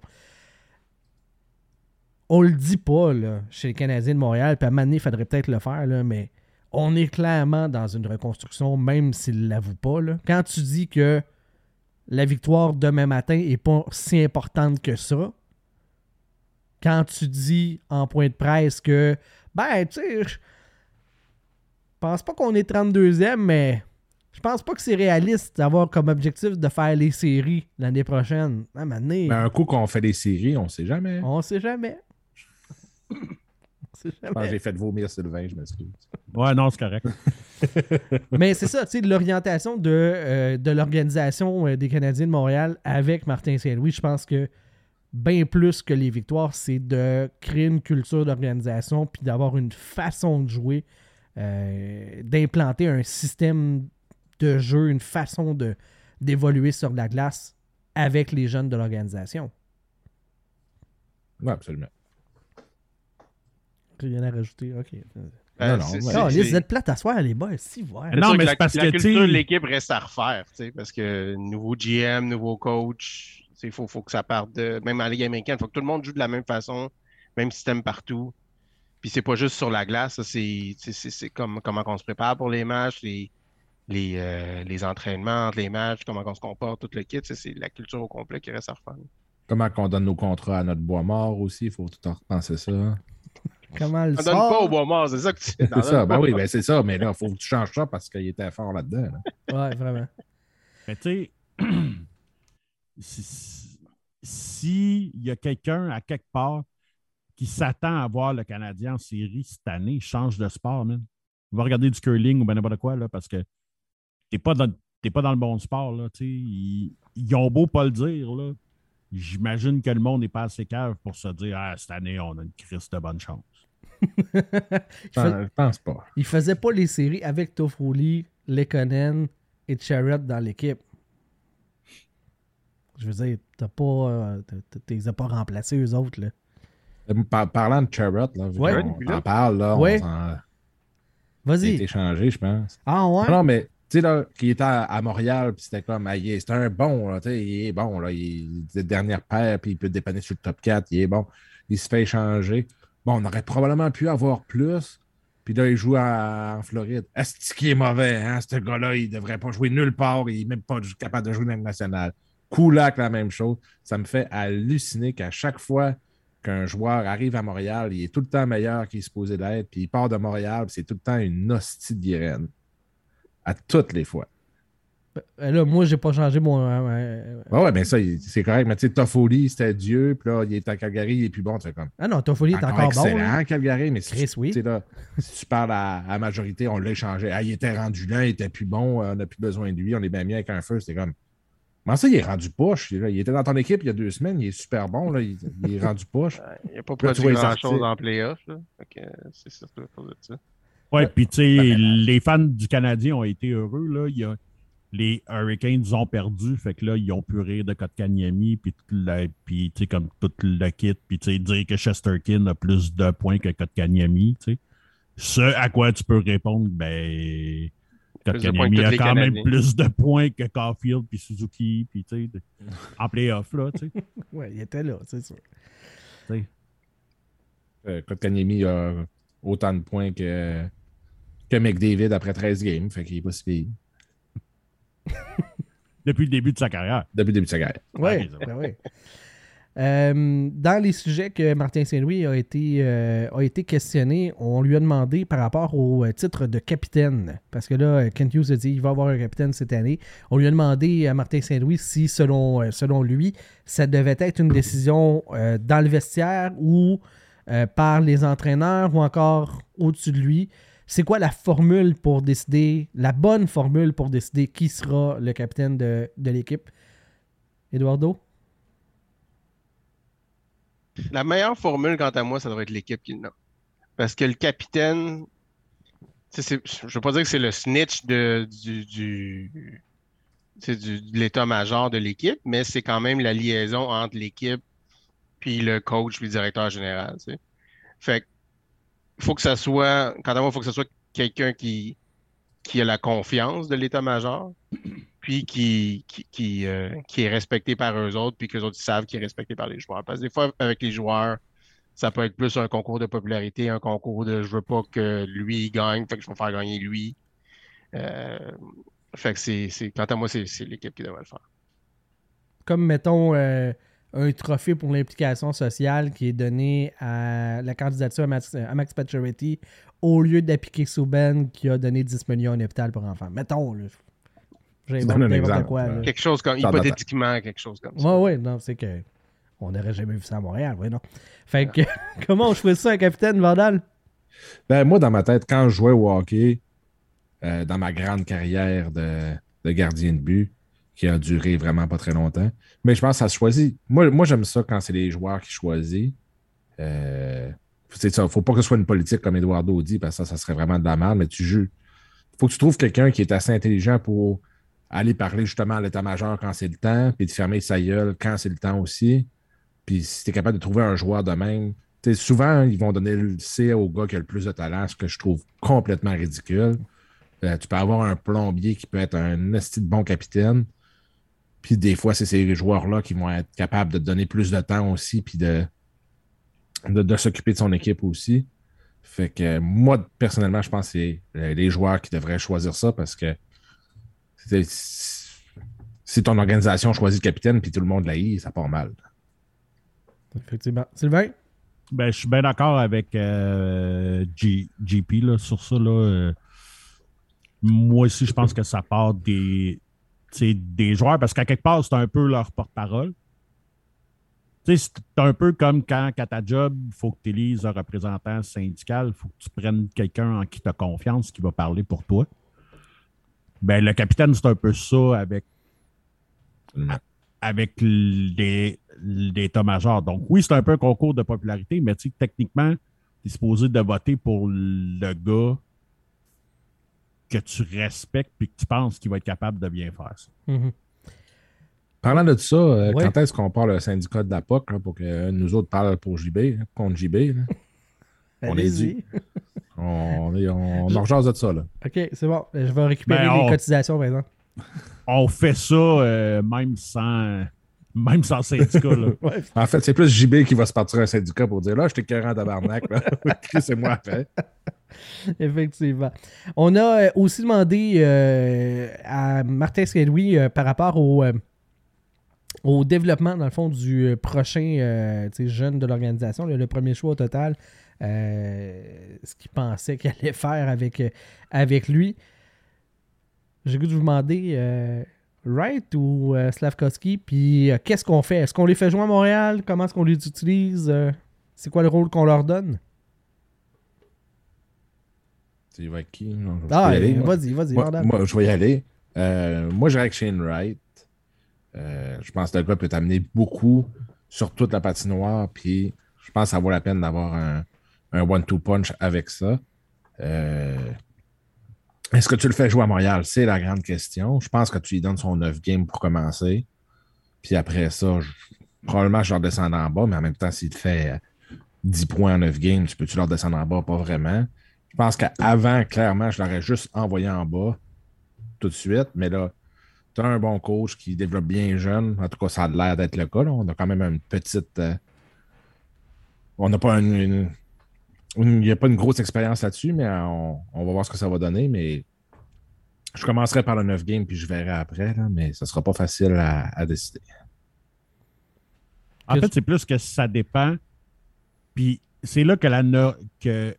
On le dit pas là, chez les Canadiens de Montréal, puis à un il faudrait peut-être le faire, là, mais on est clairement dans une reconstruction, même s'il ne l'avoue pas. là. Quand tu dis que la victoire demain matin est pas si importante que ça, quand tu dis en point de presse que, ben, tu sais, je pense pas qu'on est 32e, mais je pense pas que c'est réaliste d'avoir comme objectif de faire les séries l'année prochaine. Donné,
Mais un coup qu'on fait des séries, on sait jamais.
on sait jamais. on sait
Je pense que
jamais.
j'ai fait vomir Sylvain, je m'excuse.
Ouais, non, c'est correct.
Mais c'est ça, tu sais, l'orientation de, euh, de l'organisation euh, des Canadiens de Montréal avec Martin Saint-Louis, je pense que bien plus que les victoires, c'est de créer une culture d'organisation puis d'avoir une façon de jouer, euh, d'implanter un système de jeu, une façon de d'évoluer sur la glace avec les jeunes de l'organisation.
Oui, absolument.
Rien à rajouter, ok.
Euh,
non,
Ah,
c'est-
vous êtes plate à soir, les boys, si ouais.
Non, mais c'est parce
la,
que,
la
tu
culture de l'équipe reste à refaire, tu sais, parce que nouveau GM, nouveau coach, il faut, faut que ça parte de. Même en Ligue américaine, il faut que tout le monde joue de la même façon, même système partout. Puis c'est pas juste sur la glace, ça, c'est c'est- c'est- c'est comme comment on se prépare pour les matchs, les, les, euh, les entraînements, les matchs, comment on se comporte, tout le kit, c'est la culture au complet qui reste à refaire.
Comment qu'on donne nos contrats à notre bois mort aussi, il faut tout en repenser ça.
Comment le
On donne pas au bois mort, c'est ça que tu
C'est ça, ben oui, ben c'est ça, mais là, il faut que tu changes ça parce qu'il était fort là-dedans. là.
Ouais, vraiment.
Mais tu sais, si- si il y a quelqu'un à quelque part qui s'attend à voir le Canadien en série cette année, change de sport, man. Va regarder du curling ou ben n'importe quoi, là, parce que t'es pas dans, t'es pas dans le bon sport, là, tu sais. Ils, ils ont beau pas le dire, là. J'imagine que le monde n'est pas assez cave pour se dire Ah, cette année, on a une crise de bonne chance.
Je
fais-
pense- pas.
il faisait pas les séries avec Toffoli, Lekonen et Charrot dans l'équipe. Je veux dire, t'as pas. euh, t'es pas remplacés, eux autres, là.
Par- parlant de là,
Ouais.
qu'on en parle, là, on
Ouais.
s'en- il a
Vas-y.
été changé, je pense.
Ah ouais?
Non, mais tu sais, là, qui était à, à Montréal, puis c'était comme, ah, c'était un bon, là, tu sais, il est bon, là, il est dernière paire, puis il peut dépanner sur le top 4, il est bon. Il se fait échanger. Bon, on aurait probablement pu avoir plus, puis là, il joue en Floride. Est-ce qu'il est mauvais, hein, ce gars-là, il devrait pas jouer nulle part, il n'est même pas capable de jouer dans le national. Kulak, la même chose. Ça me fait halluciner qu'à chaque fois qu'un joueur arrive à Montréal, il est tout le temps meilleur qu'il est supposé d'être, puis il part de Montréal, c'est tout le temps une hostie de guirène. À toutes les fois.
Euh, Là, moi, j'ai pas changé mon. euh, euh,
Ouais, ouais, mais ça, il- c'est correct. Mais tu sais, Toffoli, c'était Dieu, puis là, il est à Calgary, il est plus bon. Tu fais comme.
Ah non, Toffoli est
Encore,
encore bon.
excellent,
là.
Calgary, mais si,
Chris,
tu-
oui.
tu sais, là, si tu parles à, la majorité, on l'a échangé. Ah, il était rendu là, il était plus bon, euh, on n'a plus besoin de lui, on est bien mis avec un feu. C'était comme. Comment ça, il est rendu poche? Il était dans ton équipe il y a deux semaines, il est super bon, là, il, il est rendu poche.
Il n'a pas produit grand-chose en playoff. euh, C'est ça.
Ouais,
Ouais.
puis tu sais, les fans du Canadien ont été heureux. Là. Il y a, les Hurricanes ont perdu, fait que là, ils ont pu rire de Kotkaniemi, puis tout le- puis, tu sais, comme tout le kit, puis tu sais, dire que Chesterkin a plus de points que Kotkaniemi, tu sais. Ce à quoi tu peux répondre, ben, Kotkaniemi a quand même plus de points que Caulfield, puis Suzuki, puis tu sais, en playoff, là, tu sais.
Ouais, il était là, c'est sûr.
Euh, Kotkaniemi a autant de points que, que McDavid après 13 games, fait qu'il est pas si.
Depuis le début de sa carrière.
Depuis le début de sa carrière.
Ouais, ouais. Euh, dans les sujets que Martin Saint-Louis a, été, euh, a été questionné, on lui a demandé par rapport au euh, titre de capitaine. Parce que là, Kent Hughes a dit qu'il va avoir un capitaine cette année. On lui a demandé à Martin Saint-Louis si, selon, selon lui, ça devait être une décision dans le vestiaire ou par les entraîneurs ou encore au-dessus de lui. C'est quoi la formule pour décider, la bonne formule pour décider qui sera le capitaine de, l'équipe? Eduardo?
La meilleure formule, quant à moi, ça devrait être l'équipe qui le. Parce que le capitaine, je ne veux pas dire que c'est le snitch de, du, l'état-major de l'équipe, mais c'est quand même la liaison entre l'équipe puis le coach puis le directeur général. Fait faut que ça soit, quant à moi, il faut que ce soit quelqu'un qui, qui a la confiance de l'état-major, puis qui, qui, euh, qui, est respecté par eux autres, puis que les autres savent qu'il est respecté par les joueurs. Parce que des fois, avec les joueurs, ça peut être plus un concours de popularité, un concours de je veux pas que lui gagne, fait que je vais faire gagner lui. Euh, fait que c'est, quant à moi, c'est, l'équipe qui devrait le faire.
Comme mettons euh, un trophée pour l'implication sociale qui est donné à la candidature à Max, à Max Pacioretty au lieu d'appliquer Souben qui a donné 10 millions à un hôpital pour enfants. Mettons, là.
J'ai quoi. Quelque chose comme, hypothétiquement, quelque chose comme ça.
Oui, oui, non, c'est que on n'aurait jamais vu ça à Montréal, oui, non. Fait que, comment on choisit ça, un capitaine Vandal?
Ben, moi, dans ma tête, quand je jouais au hockey, euh, dans ma grande carrière de, de, gardien de but, qui a duré vraiment pas très longtemps, mais je pense que ça se choisit. Moi, moi j'aime ça quand c'est les joueurs qui choisissent. Euh, il ne faut pas que ce soit une politique comme Eduardo dit, parce que ça, ça serait vraiment de la merde, mais tu joues. Il faut que tu trouves quelqu'un qui est assez intelligent pour aller parler justement à l'état-major quand c'est le temps, puis de fermer sa gueule quand c'est le temps aussi. Puis si tu es capable de trouver un joueur de même, souvent, ils vont donner le C au gars qui a le plus de talent, ce que je trouve complètement ridicule. Euh, tu peux avoir un plombier qui peut être un esti de bon capitaine. Puis des fois, c'est ces joueurs-là qui vont être capables de donner plus de temps aussi, puis de, de, s'occuper de son équipe aussi. Fait que moi, personnellement, je pense que c'est les joueurs qui devraient choisir ça parce que si ton organisation choisit le capitaine puis tout le monde l'a ça part mal.
Effectivement. Sylvain?
Ben, je suis bien d'accord avec euh, GP là, sur ça. Là, euh, moi aussi, je pense que ça part des, des joueurs parce qu'à quelque part, c'est un peu leur porte-parole. C'est un peu comme quand, à ta job, il faut que tu élises un représentant syndical, il faut que tu prennes quelqu'un en qui tu as confiance qui va parler pour toi. Ben, le capitaine, c'est un peu ça avec, avec l'état-major. Donc, oui, c'est un peu un concours de popularité, mais techniquement, tu es supposé de voter pour le gars que tu respectes et que tu penses qu'il va être capable de bien faire ça.
Mm-hmm.
Parlant de ça, euh, quand est-ce qu'on parle le syndicat de la POC pour que nous autres parlent pour JB, contre JB? on est dit. On, on, on, de ça, là.
OK, c'est bon. Je vais récupérer ben, les cotisations, par exemple.
On fait ça euh, même sans... Même sans syndicat. Là.
En fait, c'est plus JB qui va se partir un syndicat pour dire là, je t'ai en tabarnak. c'est moi après.
Effectivement. On a euh, aussi demandé euh, à Martin Saint-Louis par rapport au, au développement, dans le fond, du prochain jeune de l'organisation, le, premier choix au total. Euh, ce qu'il pensait qu'il allait faire avec, euh, lui. J'ai goût de vous demander euh, Wright ou Slavkovski, puis qu'est-ce qu'on fait? Est-ce qu'on les fait jouer à Montréal? Comment est-ce qu'on les utilise? C'est quoi le rôle qu'on leur donne?
Tu vas qui?
Ah, vas-y, vas-y.
Moi, je vais y aller. moi, j'irai avec Shane Wright. je pense que le gars peut t'amener beaucoup sur toute la patinoire, puis je pense que ça vaut la peine d'avoir un, un one-two punch avec ça. Euh, est-ce que tu le fais jouer à Montréal? C'est la grande question. Je pense que tu lui donnes son 9 game pour commencer. Puis après ça, probablement je leur descends en bas, mais en même temps, s'il te fait 10 points en 9 games, tu peux-tu leur descendre en bas? Pas vraiment. Je pense qu'avant, clairement, je l'aurais juste envoyé en bas tout de suite. Mais là, tu as un bon coach qui développe bien jeune. En tout cas, ça a l'air d'être le cas. On a quand même une petite. Euh, on n'a pas une, il n'y a pas une grosse expérience là-dessus, mais on, va voir ce que ça va donner. Mais je commencerai par le 9 game, puis je verrai après, mais ce ne sera pas facile à, décider.
En fait, c'est plus que ça dépend. Puis c'est là que la, que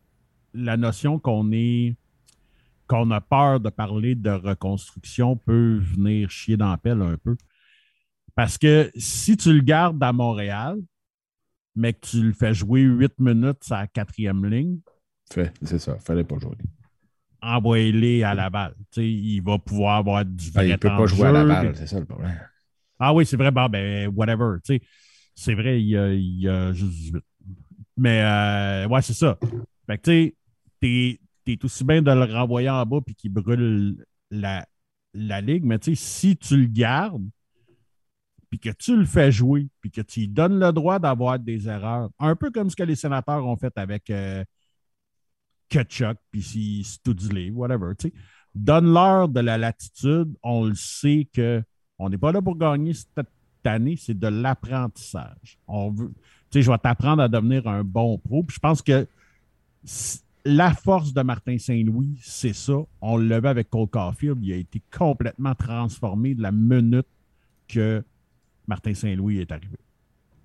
la notion qu'on est qu'on a peur de parler de reconstruction peut venir chier dans la pelle un peu. Parce que si tu le gardes à Montréal, mais que tu le fais jouer huit minutes à la quatrième ligne,
Fait, c'est ça. Fallait pas jouer.
envoyez-les à Laval. Tu sais, il va pouvoir avoir du
Ah, il peut
temps
pas jouer à Laval,
puis-
c'est ça le problème.
Ah oui, c'est vrai, bon, ben, whatever. Tu sais, c'est vrai, il y a, il y a juste 18. Mais, euh, ouais, c'est ça. Fait que, tu sais, t'es, t'es aussi bien de le renvoyer en bas puis qu'il brûle la, la ligue. Mais, tu sais, si tu le gardes, puis que tu le fais jouer, puis que tu lui donnes le droit d'avoir des erreurs, un peu comme ce que les sénateurs ont fait avec euh, Kachuk, puis si Studley, whatever, tu sais. Donne-leur de la latitude. On le sait que on n'est pas là pour gagner cette année, c'est de l'apprentissage. On veut, tu sais, je vais t'apprendre à devenir un bon pro. Puis je pense que la force de Martin Saint-Louis, c'est ça. On le vu avec Cole Caulfield. Il a été complètement transformé de la minute que Martin Saint-Louis est arrivé.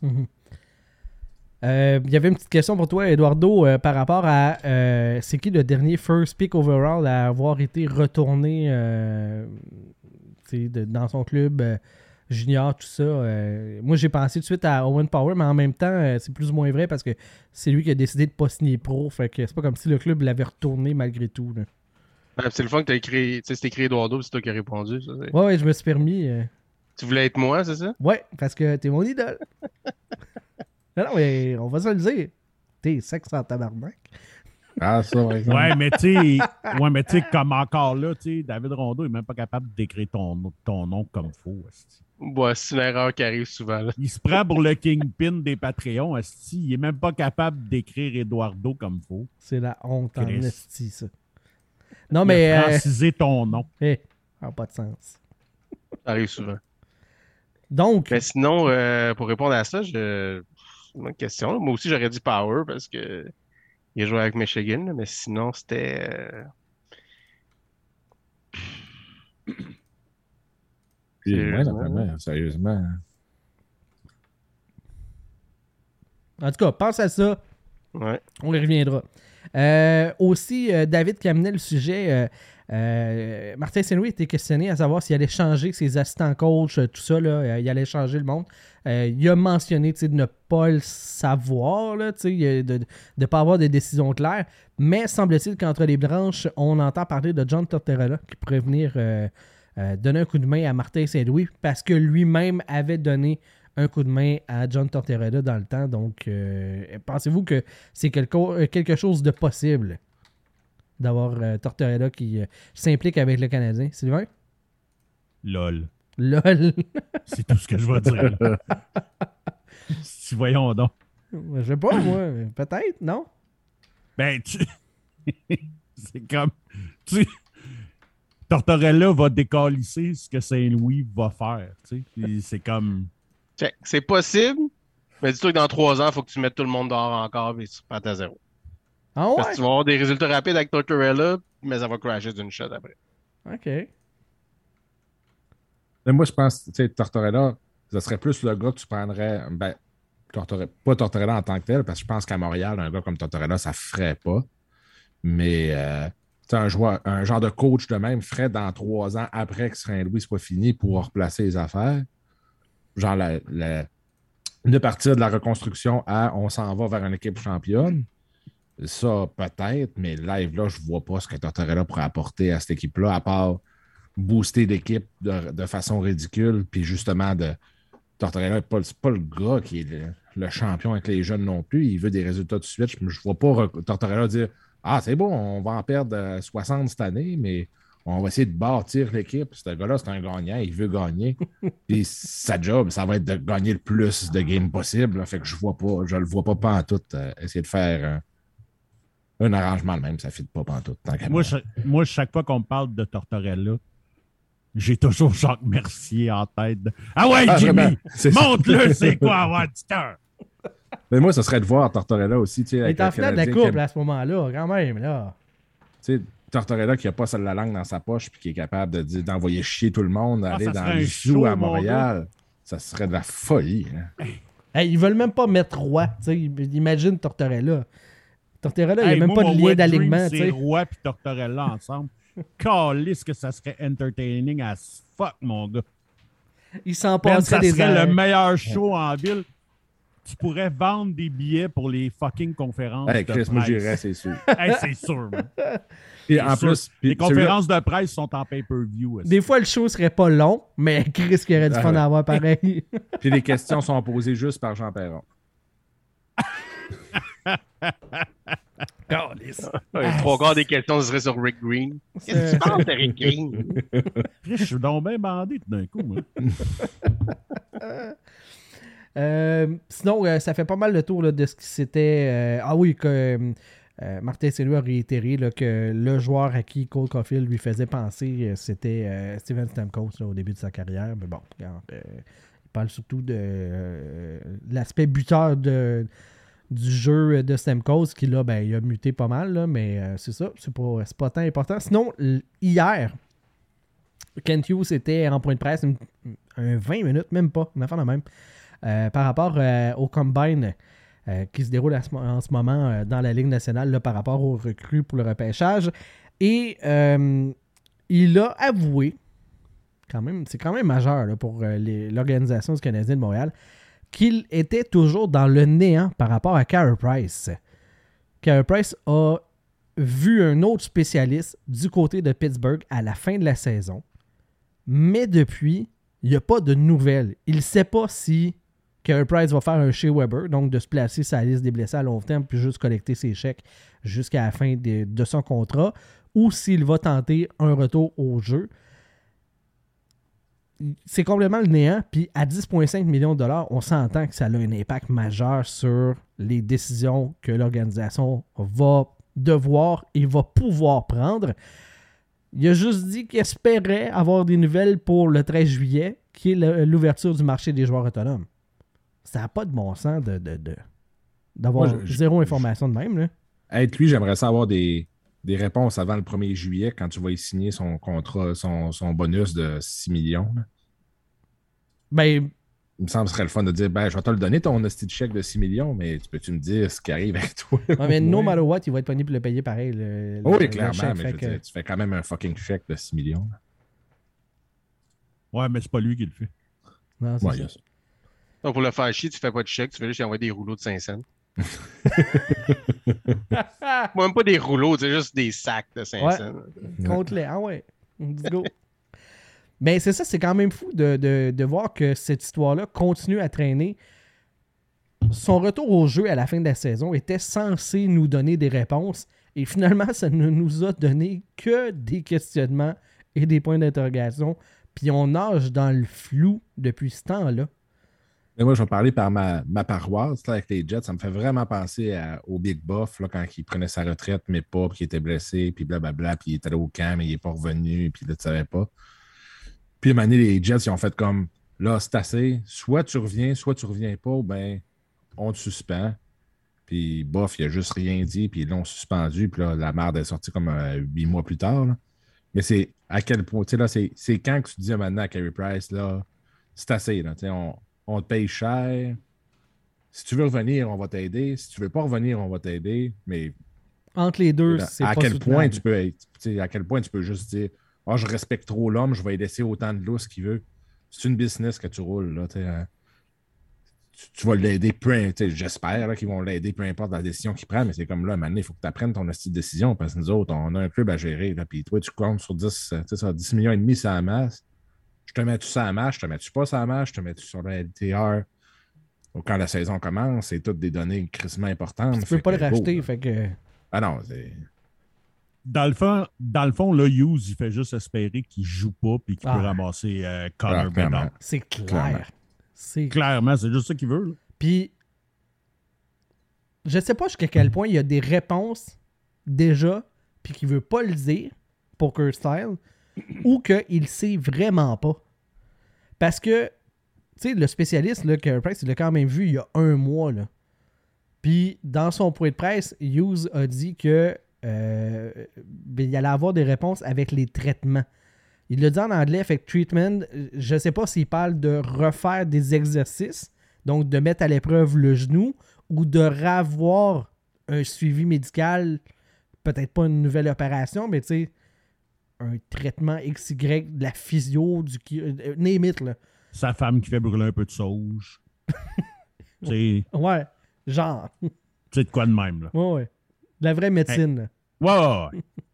Mhm. Euh, Il y avait une petite question pour toi, Eduardo, euh, par rapport à euh, c'est qui le dernier first pick overall à avoir été retourné de- dans son club junior, tout ça. euh, moi, j'ai pensé tout de suite à Owen Power, mais en même temps, euh, c'est plus ou moins vrai parce que c'est lui qui a décidé de pas signer pro. Fait que c'est pas comme si le club l'avait retourné malgré tout. là.
Ouais, c'est le fun que t'as écrit. Tu sais, c'est écrit Eduardo, puis c'est toi qui as répondu. ça, c'est-
Ouais, ouais, je me suis permis. euh,
Tu voulais être moi, c'est ça?
Ouais, parce que t'es mon idole. non, non, mais on va se le dire. T'es sexe en tabarnak.
Ah, ça, exemple.
Ouais, mais tu sais, ouais, mais tu sais, comme encore là, tu sais, David Rondeau n'est même pas capable d'écrire ton, ton nom comme faux.
Ouais, c'est une erreur qui arrive souvent. Là.
Il se prend pour le kingpin des Patreons. Il n'est même pas capable d'écrire Eduardo comme faux.
C'est la honte en
Chris.
esti, ça. Non,
Il
mais.
a
euh,
ton nom.
eh, ça n'a pas de sens.
Ça arrive souvent.
Donc,
Mais sinon, euh, pour répondre à ça, je... c'est une bonne question. là. Moi aussi, j'aurais dit Power parce que il a joué avec Michigan, mais sinon, c'était. euh, Sérieusement?
moi, sérieusement.
en tout cas, pense à ça.
Ouais.
On y reviendra. Euh, aussi, euh, David qui amenait le sujet. euh, euh, Martin Saint-Louis était questionné à savoir s'il allait changer ses assistants coach, tout ça. Là, euh, il allait changer le monde. Euh, il a mentionné tu sais, de ne pas le savoir, là, tu sais, de ne pas avoir des décisions claires. Mais semble-t-il qu'entre les branches, on entend parler de John Tortorella qui pourrait venir euh, donner un coup de main à Martin Saint-Louis parce que lui-même avait donné un coup de main à John Tortorella dans le temps. Donc, euh, pensez-vous que c'est quelque, euh, quelque chose de possible d'avoir euh, Tortorella qui s'implique avec le Canadien? Sylvain?
Lol.
LOL.
C'est tout ce que je vais dire. là. si voyons donc.
Je sais pas, moi. Peut-être, non?
Ben, tu. c'est comme. Tu... Tortorella va décalisser ce que Saint-Louis va faire. tu sais. Puis C'est comme.
Check. C'est possible, mais dis-toi que dans trois ans, il faut que tu mettes tout le monde dehors encore et tu repars à zéro.
Ah
Parce que tu vas avoir des résultats rapides avec Tortorella, mais ça va crasher d'une shot après.
OK.
Mais moi, je pense, tu sais, Tortorella, ce serait plus le gars que tu prendrais. Ben, Tortorella- pas Tortorella en tant que tel, parce que je pense qu'à Montréal, un gars comme Tortorella, ça ne ferait pas. Mais, euh, un, un genre de coach de même ferait dans trois ans après que Saint-Louis soit fini pour replacer les affaires. Genre, la, la- de partir de la reconstruction à on s'en va vers une équipe championne. Ça, peut-être, mais live, là, je ne vois pas ce que Tortorella pourrait apporter à cette équipe-là, à part booster l'équipe de, façon ridicule. Puis justement, de Tortorella n'est pas, le gars qui est le, le champion avec les jeunes non plus. Il veut des résultats de suite. Je ne vois pas re- Tortorella dire Ah, c'est bon, on va en perdre euh, 60 cette année, mais on va essayer de bâtir l'équipe. Ce gars-là, c'est un gagnant, il veut gagner. Puis sa job, ça va être de gagner le plus de games possible. là. Fait que je vois pas, je le vois pas pantoute euh, essayer de faire euh, un arrangement de même, ça ne fit pas pantoute. Tant
Moi,
moi.
cha- moi, chaque fois qu'on me parle de Tortorella, j'ai toujours Jacques Mercier en tête. de, Ah ouais,
Ah,
Jimmy! Montre-le, c'est quoi avoir du cœur!
Mais moi, ce serait de voir Tortorella aussi. tu sais,
Il est en
le
finale de la coupe à ce moment-là, quand même, là.
Tu sais, Tortorella qui n'a pas seule la langue dans sa poche puis qui est capable de d'envoyer chier tout le monde,
Ah,
aller dans le zoo
show,
à
mon
Montréal, ça serait de la folie. hein.
Hey, ils veulent même pas mettre roi. tu sais. Imagine Tortorella. Tortorella, il n'y
Hey,
a même
moi,
pas de lien d'alignement. tu
C'est
sais.
Roi et Tortorella ensemble. Calisse que ça serait entertaining as fuck, mon gars.
Ils s'en
Man,
passeraient
ça
des
serait
heures.
le meilleur show en ville. Tu pourrais vendre des billets pour les fucking conférences.
Hey,
de
Chris, moi,
presse.
j'irais, c'est sûr.
Hey, c'est sûr, man. C'est
en
sûr.
plus,
les conférences de presse sont en pay-per-view. aussi.
Des fois, le show serait pas long, mais Chris qui aurait du
Ah
fun à avoir pareil.
puis les questions sont posées juste par Jean Perron.
Ouais, trois quarts des questions ce serait sur Rick Green. Qu'est-ce que tu penses de Rick Green?
Chris, je suis donc bien bandé tout d'un coup. moi.
Euh, sinon, euh, ça fait pas mal le tour de ce qui s'était. euh, ah oui, que euh, Martin Saint-Louis a réitéré que le joueur à qui Cole Caulfield lui faisait penser, c'était Steven Stamkos au début de sa carrière. Mais bon, il parle surtout de l'aspect buteur de, du jeu de Stamkos, qui là, ben, il a muté pas mal, là, mais c'est ça, c'est pas, pas tant important. Sinon, hier, Kent Hughes était en point de presse, un 20 minutes, même pas, une affaire de même. Euh, par rapport euh, au combine euh, qui se déroule en ce moment dans la Ligue nationale là, par rapport aux recrues pour le repêchage. Et il a avoué, quand même, c'est quand même majeur pour l'organisation du Canadien de Montréal, qu'il était toujours dans le néant par rapport à Carey Price. Carey Price a vu un autre spécialiste du côté de Pittsburgh à la fin de la saison. Mais depuis, il n'y a pas de nouvelles. Il ne sait pas si Carey Price va faire un chez Weber, donc de se placer la liste des blessés à long terme, puis juste collecter ses chèques jusqu'à la fin de, de son contrat, ou s'il va tenter un retour au jeu. C'est complètement le néant, puis à 10,5 millions de dollars, on s'entend que ça a un impact majeur sur les décisions que l'organisation va devoir et va pouvoir prendre. Il a juste dit qu'il espérait avoir des nouvelles pour le 13 juillet, qui est l'ouverture du marché des joueurs autonomes. Ça n'a pas de bon sens de, de- de- d'avoir
je-
zéro information de même. Là.
Être lui, j'aimerais ça avoir des, des réponses avant le 1er juillet quand tu vas y signer son contrat, son, son bonus de 6 millions. là.
Ben,
Il me semble que ce serait le fun de dire ben, je vais te le donner ton hostie de chèque de 6 millions, mais tu peux-tu me dire ce qui arrive avec toi?
ouais, mais no matter what, il va être pogné pour le payer pareil. le-
Oh
le-
oui,
le
clairement,
chèque,
mais
fait
je veux
que-
dire, tu fais quand même un fucking chèque de 6 millions. là.
Ouais, mais c'est pas lui qui le fait.
Non, c'est
Ouais,
ça.
Donc, pour le faire chier, tu fais pas de chèque, tu fais juste envoyer des rouleaux de 5 cents. Moi, même pas des rouleaux, c'est juste des sacs de 5
Ouais.
cents.
Contre les. Ah ouais. Let's go. Mais c'est ça, c'est quand même fou de, de- de voir que cette histoire-là continue à traîner. Son retour au jeu à la fin de la saison était censé nous donner des réponses. Et finalement, ça ne nous a donné que des questionnements et des points d'interrogation. Puis on nage dans le flou depuis ce temps-là.
Moi, je vais parler par ma, ma paroisse là, avec les Jets. Ça me fait vraiment penser au Big Buff là, quand il prenait sa retraite, mais pas, puis il était blessé, puis blablabla, puis il était allé au camp, mais il n'est pas revenu, puis là, tu savais pas. Puis à un moment donné, les Jets, ils ont fait comme là, c'est assez. Soit tu reviens, soit tu reviens pas, ben on te suspend. Puis bof, il a juste rien dit, puis ils l'ont suspendu, puis là, la merde est sortie comme euh, huit mois plus tard. Mais c'est à quel point, tu sais, là, c'est c'est quand que tu dis maintenant à Carey Price, là, c'est assez, là, tu sais, on, on te paye cher. Si tu veux revenir, on va t'aider. Si tu veux pas revenir, on va t'aider. Mais
Entre les deux, c'est
à
pas
quel
soutenable.
point tu peux être, à quel point tu peux juste dire Ah, je respecte trop l'homme, je vais lui laisser autant de lousse qu'il veut. C'est une business que tu roules, là, tu hein. tu, tu vas l'aider, peu j'espère qu'ils vont l'aider, peu importe la décision qu'il prend, mais c'est comme là, maintenant, il faut que tu apprennes ton style de décision parce que nous autres, on a un club à gérer, puis toi, tu comptes sur 10, euh, tu sais, ça, 10 millions et demi, c'est la masse. Je te mets-tu ça à masse, je te mets-tu pas ça à masse, je te mets-tu sur la LTR. Donc, quand la saison commence, c'est toutes des données crissement importantes.
Tu peux pas le racheter. fait que...
Ah non, c'est.
Dans le fond, dans le fond là, Hughes, il fait juste espérer qu'il joue pas puis qu'il
Ah.
peut ramasser euh, Connor
Ah.
Bedard.
C'est clair.
Clairement.
C'est
Clairement, c'est juste ça qu'il veut. là.
Puis, je sais pas jusqu'à quel point il y a des réponses déjà, puis qu'il veut pas le dire, Poker Style, ou qu'il sait vraiment pas. Parce que, tu sais, le spécialiste, là, Carey Price, il l'a quand même vu il y a un mois, là. Puis, dans son point de presse, Hughes a dit que euh, ben, il allait avoir des réponses avec les traitements. Il l'a dit en anglais, fait treatment, je sais pas s'il parle de refaire des exercices, Donc, de mettre à l'épreuve le genou ou de revoir un suivi médical, peut-être pas une nouvelle opération, mais tu sais, un traitement XY, de la physio, du qui- euh, name it, là.
Sa femme qui fait brûler un peu de sauge. sais,
Ouais, genre.
tu sais de quoi de même, là.
Ouais, ouais. De la vraie médecine. là.
Ouais, ouais, ouais.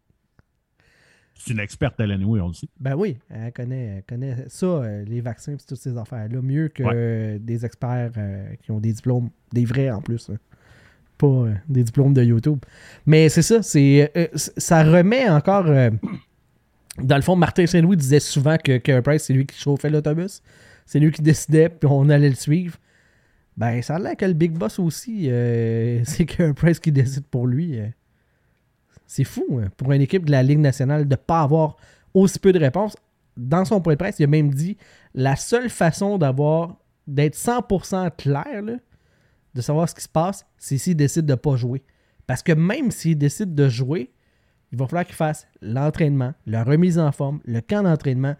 C'est une experte, Hélène, oui, on le sait.
Ben oui, elle connaît, elle connaît ça, euh, les vaccins et toutes ces affaires-là, mieux que euh, des experts euh, qui ont des diplômes, des vrais en plus. hein. Pas euh, des diplômes de YouTube. Mais c'est ça, c'est euh, ça remet encore. Dans le fond, Martin Saint-Louis disait souvent que Carey Price, c'est lui qui chauffait l'autobus. C'est lui qui décidait, puis on allait le suivre. Ben, ça a l'air que le Big Boss aussi, euh, c'est Carey Price qui décide pour lui. euh. C'est fou, hein, pour une équipe de la Ligue nationale, de ne pas avoir aussi peu de réponses. Dans son point de presse, il a même dit la seule façon d'avoir d'être 100% clair, de savoir ce qui se passe, c'est s'il décide de ne pas jouer. Parce que même s'il décide de jouer, il va falloir qu'il fasse l'entraînement, la remise en forme, le camp d'entraînement,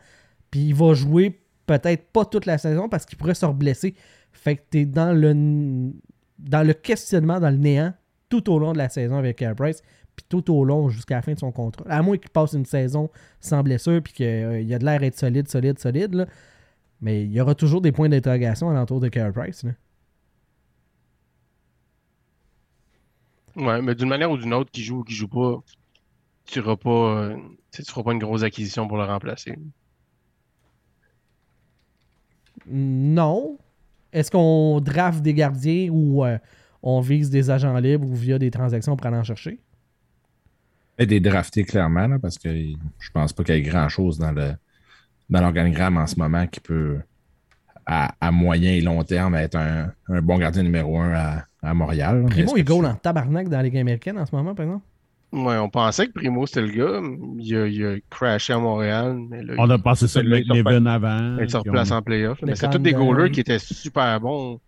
puis il va jouer peut-être pas toute la saison parce qu'il pourrait se reblesser. Fait que tu es dans le, dans le questionnement, dans le néant, tout au long de la saison avec Carey Price, puis tout au long jusqu'à la fin de son contrat. À moins qu'il passe une saison sans blessure, puis qu'il y a de l'air d'être solide, solide, solide, là. mais il y aura toujours des points d'interrogation alentour de Carey Price. là.
Ouais, mais d'une manière ou d'une autre, qui joue ou qui joue pas, tu ne pas, euh, tu feras pas une grosse acquisition pour le remplacer.
Non. Est-ce qu'on draft des gardiens ou euh, on vise des agents libres ou via des transactions pour aller en chercher?
Et des draftés, clairement, là, parce que je pense pas qu'il y ait grand-chose dans le dans l'organigramme en ce moment qui peut, à, à moyen et long terme, être un, un bon gardien numéro un à, à Montréal.
Primo,
tu-
goal en tabarnak dans la Ligue américaine en ce moment, par exemple?
Ouais, on pensait que Primo c'était le gars. Il a, il a crashé à Montréal, mais là,
On a passé ça
se
Leven avant.
il se replace
on-
en playoff. Mais c'est tous des goalers qui étaient super bons.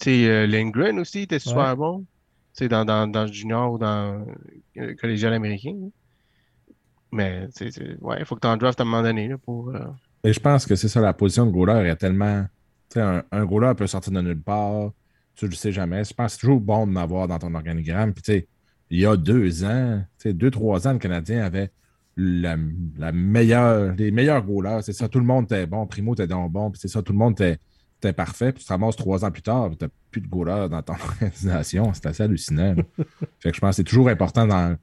Tu sais, euh, Lindgren aussi était super
Ouais.
bon. Tu sais, dans, dans, dans le junior ou dans le collégial américain. Mais, ouais, il faut que tu en draftes à un moment donné là, pour. euh,
Et je pense que c'est ça, la position de goaler est tellement. Tu sais, un, un goaler peut sortir de nulle part. Tu le sais jamais. Je pense que c'est toujours bon de l'avoir dans ton organigramme. Puis, tu sais, il y a deux ans, tu sais, deux, trois ans, le Canadien avait la, la meilleure, les meilleurs goalers. C'est ça, tout le monde était bon. Primo était donc bon. Puis, c'est ça, tout le monde était, était parfait. Puis, tu te ramasses trois ans plus tard, tu n'as plus de goalers dans ton organisation. C'est assez hallucinant. fait que je pense que c'est toujours important d'en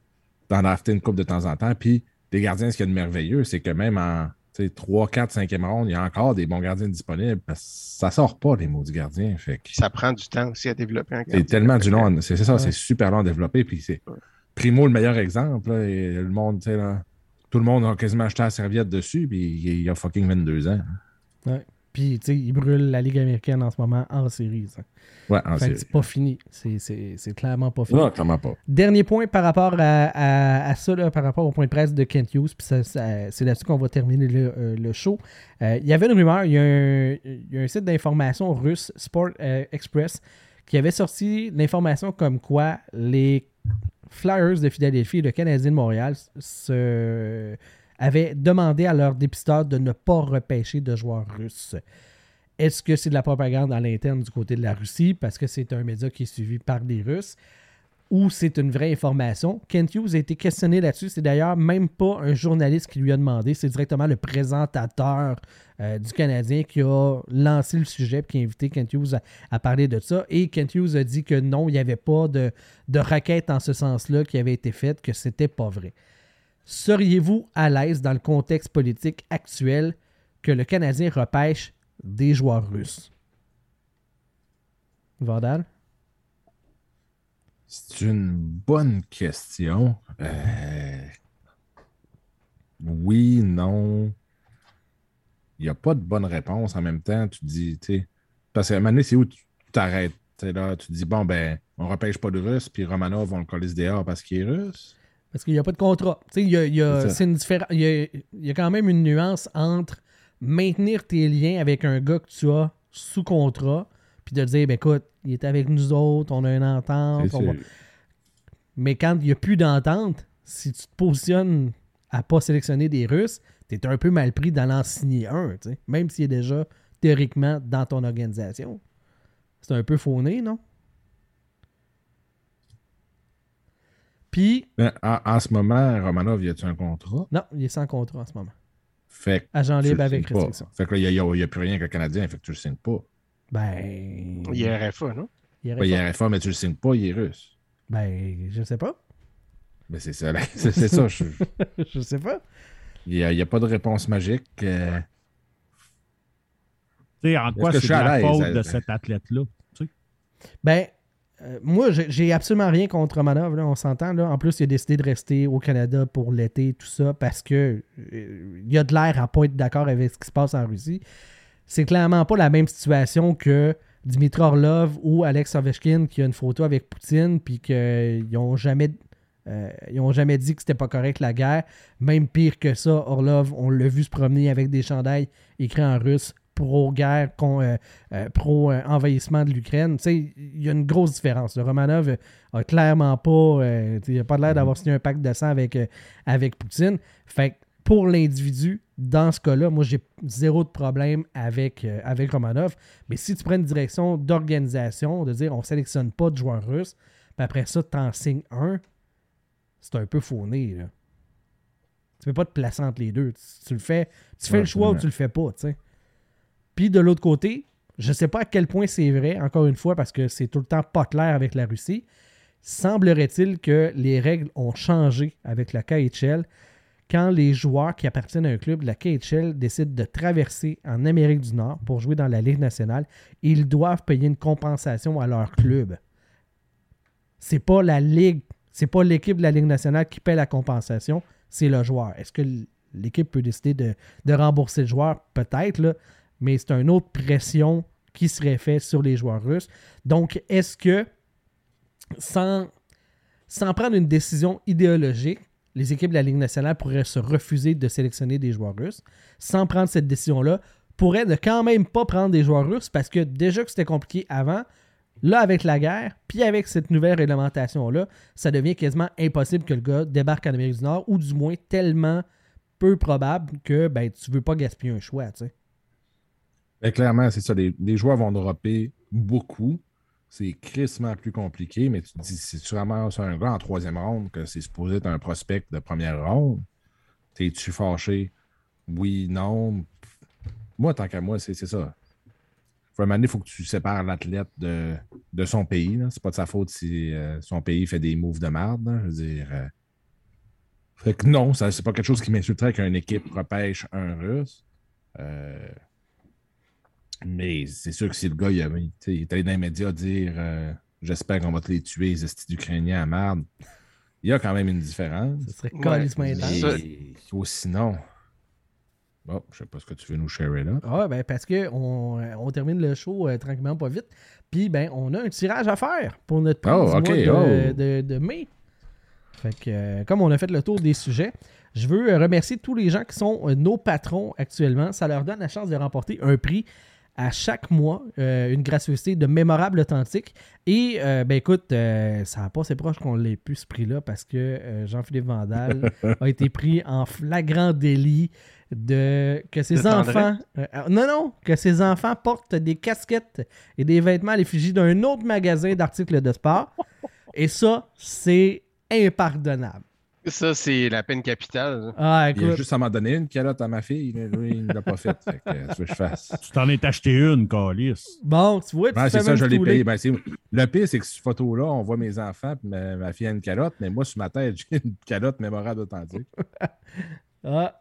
d'en une coupe de temps en temps. Puis, des gardiens, ce qu'il y a de merveilleux, c'est que même en 3, 4, 5e ronde, il y a encore des bons gardiens disponibles. Parce que ça sort pas, les maudits gardiens. Fait que
ça prend du temps aussi à développer un
c'est
gardien.
tellement du long. C'est c'est ça,
Ouais.
c'est super long à développer. Puis c'est
Ouais.
Primo, le meilleur exemple. là, et le monde, là, tout le monde a quasiment acheté la serviette dessus. Puis il a fucking 22 ans.
Puis, tu sais, il brûle la Ligue américaine en ce moment en série. ça.
Ouais, en
Fait
série.
c'est pas fini. C'est- clairement pas fini.
Non, clairement pas.
Dernier point par rapport à, à- à ça, là, par rapport au point de presse de Kent Hughes, puis ça- ça- c'est là-dessus qu'on va terminer le, euh, le show. Euh, il y avait une rumeur, il y a un, il y a un site d'information russe, Sport euh, Express, qui avait sorti l'information comme quoi les Flyers de Philadelphie et le Canadien de Montréal se, avaient demandé à leur dépisteur de ne pas repêcher de joueurs russes. Est-ce que c'est de la propagande à l'interne du côté de la Russie parce que c'est un média qui est suivi par des Russes ou c'est une vraie information? Kent Hughes a été questionné là-dessus. C'est d'ailleurs même pas un journaliste qui lui a demandé, c'est directement le présentateur euh, du Canadien qui a lancé le sujet et qui a invité Kent Hughes à, à parler de ça. Et Kent Hughes a dit que non, il n'y avait pas de, de requête en ce sens-là qui avait été faite, que c'était pas vrai. Seriez-vous à l'aise dans le contexte politique actuel que le Canadien repêche des joueurs russes? Vandal?
C'est une bonne question. Euh, Oui, non. Il n'y a pas de bonne réponse en même temps. Tu dis, tu sais, parce qu'à un moment donné, c'est où tu t'arrêtes. Là, tu dis, bon, ben, on repêche pas de russe, puis Romanov, on le coller dehors parce qu'il est russe.
Parce qu'il n'y a pas de contrat. Tu sais, il y a, il y a-
C'est ça.
c'est une différen- il y a- il y a quand même une nuance entre maintenir tes liens avec un gars que tu as sous contrat, puis de dire, ben écoute, il est avec nous autres, on a une entente. On va- Mais quand il n'y a plus d'entente, si tu te positionnes à pas sélectionner des Russes, tu es un peu mal pris d'en en signer un, même s'il est déjà théoriquement dans ton organisation. C'est un peu fauné, non? Puis,
Ben, en, en ce moment, Romanov, y a-tu un contrat?
non, il est sans contrat en ce moment.
Fait que
Agent libre avec
pas.
restriction.
Fait que là, il n'y a, y a plus rien le Canadien, fait que tu le signes pas.
Ben.
Il y a RFA, non?
il
Ben, est RFA, mais tu le signes pas, il est russe.
Ben, je sais pas.
Ben, c'est ça, là. c'est c'est ça. je-
je sais pas.
Il n'y a, il y a pas de réponse magique. euh,
Tu sais, en quoi
que je
c'est
suis
de
à
la faute
euh,
de cet athlète-là? tu sais?
Ben, euh, moi, j'ai absolument rien contre Romanov, on s'entend. En plus, il a décidé de rester au Canada pour l'été, tout ça, parce que euh, a de l'air à pas être d'accord avec ce qui se passe en Russie. C'est clairement pas la même situation que Dimitri Orlov ou Alex Ovechkin qui a une photo avec Poutine, puis qu'ils ont jamais. euh, ils jamais dit que c'était pas correct la guerre. Même pire que ça, Orlov, on l'a vu se promener avec des chandails écrits en russe pro-guerre, euh, euh, pro-envahissement de l'Ukraine. Tu sais, il y a une grosse différence. Le Romanov a clairement pas, euh, il a pas l'air d'avoir signé un pacte de sang avec, avec Poutine. Fait que pour l'individu, dans ce cas-là, moi, j'ai zéro de problème avec, euh, avec Romanov. Mais si tu prends une direction d'organisation, de dire on sélectionne pas de joueurs russes, puis après ça, tu en signes un, c'est un peu fauné. Là. Tu peux pas te placer entre les deux. Tu, tu le fais, tu fais
Ouais,
le choix ou tu le fais pas. tu sais. Puis de l'autre côté, je sais pas à quel point c'est vrai, encore une fois, parce que c'est tout le temps pas clair avec la Russie. Semblerait-il que les règles ont changé avec la KHL quand les joueurs qui appartiennent à un club de la KHL décident de traverser en Amérique du Nord pour jouer dans la Ligue nationale, ils doivent payer une compensation à leur club. C'est pas la Ligue, c'est pas l'équipe de la Ligue nationale qui paie la compensation, c'est le joueur. Est-ce que l'équipe peut décider de, de rembourser le joueur? Peut-être, là, mais c'est une autre pression qui serait faite sur les joueurs russes. Donc, est-ce que, sans, prendre une décision idéologique, les équipes de la Ligue nationale pourraient se refuser de sélectionner des joueurs russes, sans prendre cette décision-là, pourraient ne quand même pas prendre des joueurs russes parce que déjà que c'était compliqué avant, là, avec la guerre, puis avec cette nouvelle réglementation-là, ça devient quasiment impossible que le gars débarque en Amérique du Nord, ou du moins tellement peu probable que ben, tu veux pas gaspiller un choix, tu
clairement, c'est ça. Les, les joueurs vont dropper beaucoup. C'est crissement plus compliqué, mais tu te dis, si tu ramasses un gars en troisième ronde, que c'est supposé être un prospect de première ronde, t'es-tu fâché? Oui, non. Moi, tant qu'à moi, c'est ça. Il faut que tu sépares l'athlète de, de son pays. C'est pas de sa faute si euh, son pays fait des moves de merde. Je veux dire. euh. Fait que non, c'est pas quelque chose qui m'insulterait qu'une équipe repêche un russe. Euh, mais c'est sûr que si le gars il, il est allé dans les médias dire euh, J'espère qu'on va te les tuer, les estis d'Ukrainiens à merde, il y a quand même une différence.
Ce serait
Ouais.
ou sinon. Bon, je sais pas ce que tu veux nous sharer là.
Ah, ben parce que on, euh, on termine le show euh, tranquillement, pas vite. Puis, ben, on a un tirage à faire pour notre prix
Oh,
du
ok,
mois de,
oh.
de- de mai. Fait que, euh, comme on a fait le tour des sujets, je veux remercier tous les gens qui sont nos patrons actuellement. Ça leur donne la chance de remporter un prix à chaque mois, euh, une gratuité de mémorable authentique. Et, euh, ben écoute, euh, ça n'a pas assez proche qu'on l'ait pu ce prix-là parce que euh, Jean-Philippe Vandal a été pris en flagrant délit de que ses
De
enfants non non que ses enfants portent des casquettes et des vêtements à l'effigie d'un autre magasin d'articles de sport. Et ça c'est impardonnable
Ça, c'est la peine capitale.
ah
Il a
écoute
juste à m'en donner une calotte à ma fille, mais lui, il ne l'a pas faite. Fait que, euh, tu veux que je fasse?
Tu t'en es acheté une, Calice.
bon tu vois tu
Ben, c'est
fais
ça, je l'ai payé. Ben, le pire, c'est que sur cette photo-là, on voit mes enfants et ma, ma fille a une calotte, mais moi, sur ma tête, j'ai une calotte mémorable authentique
ah.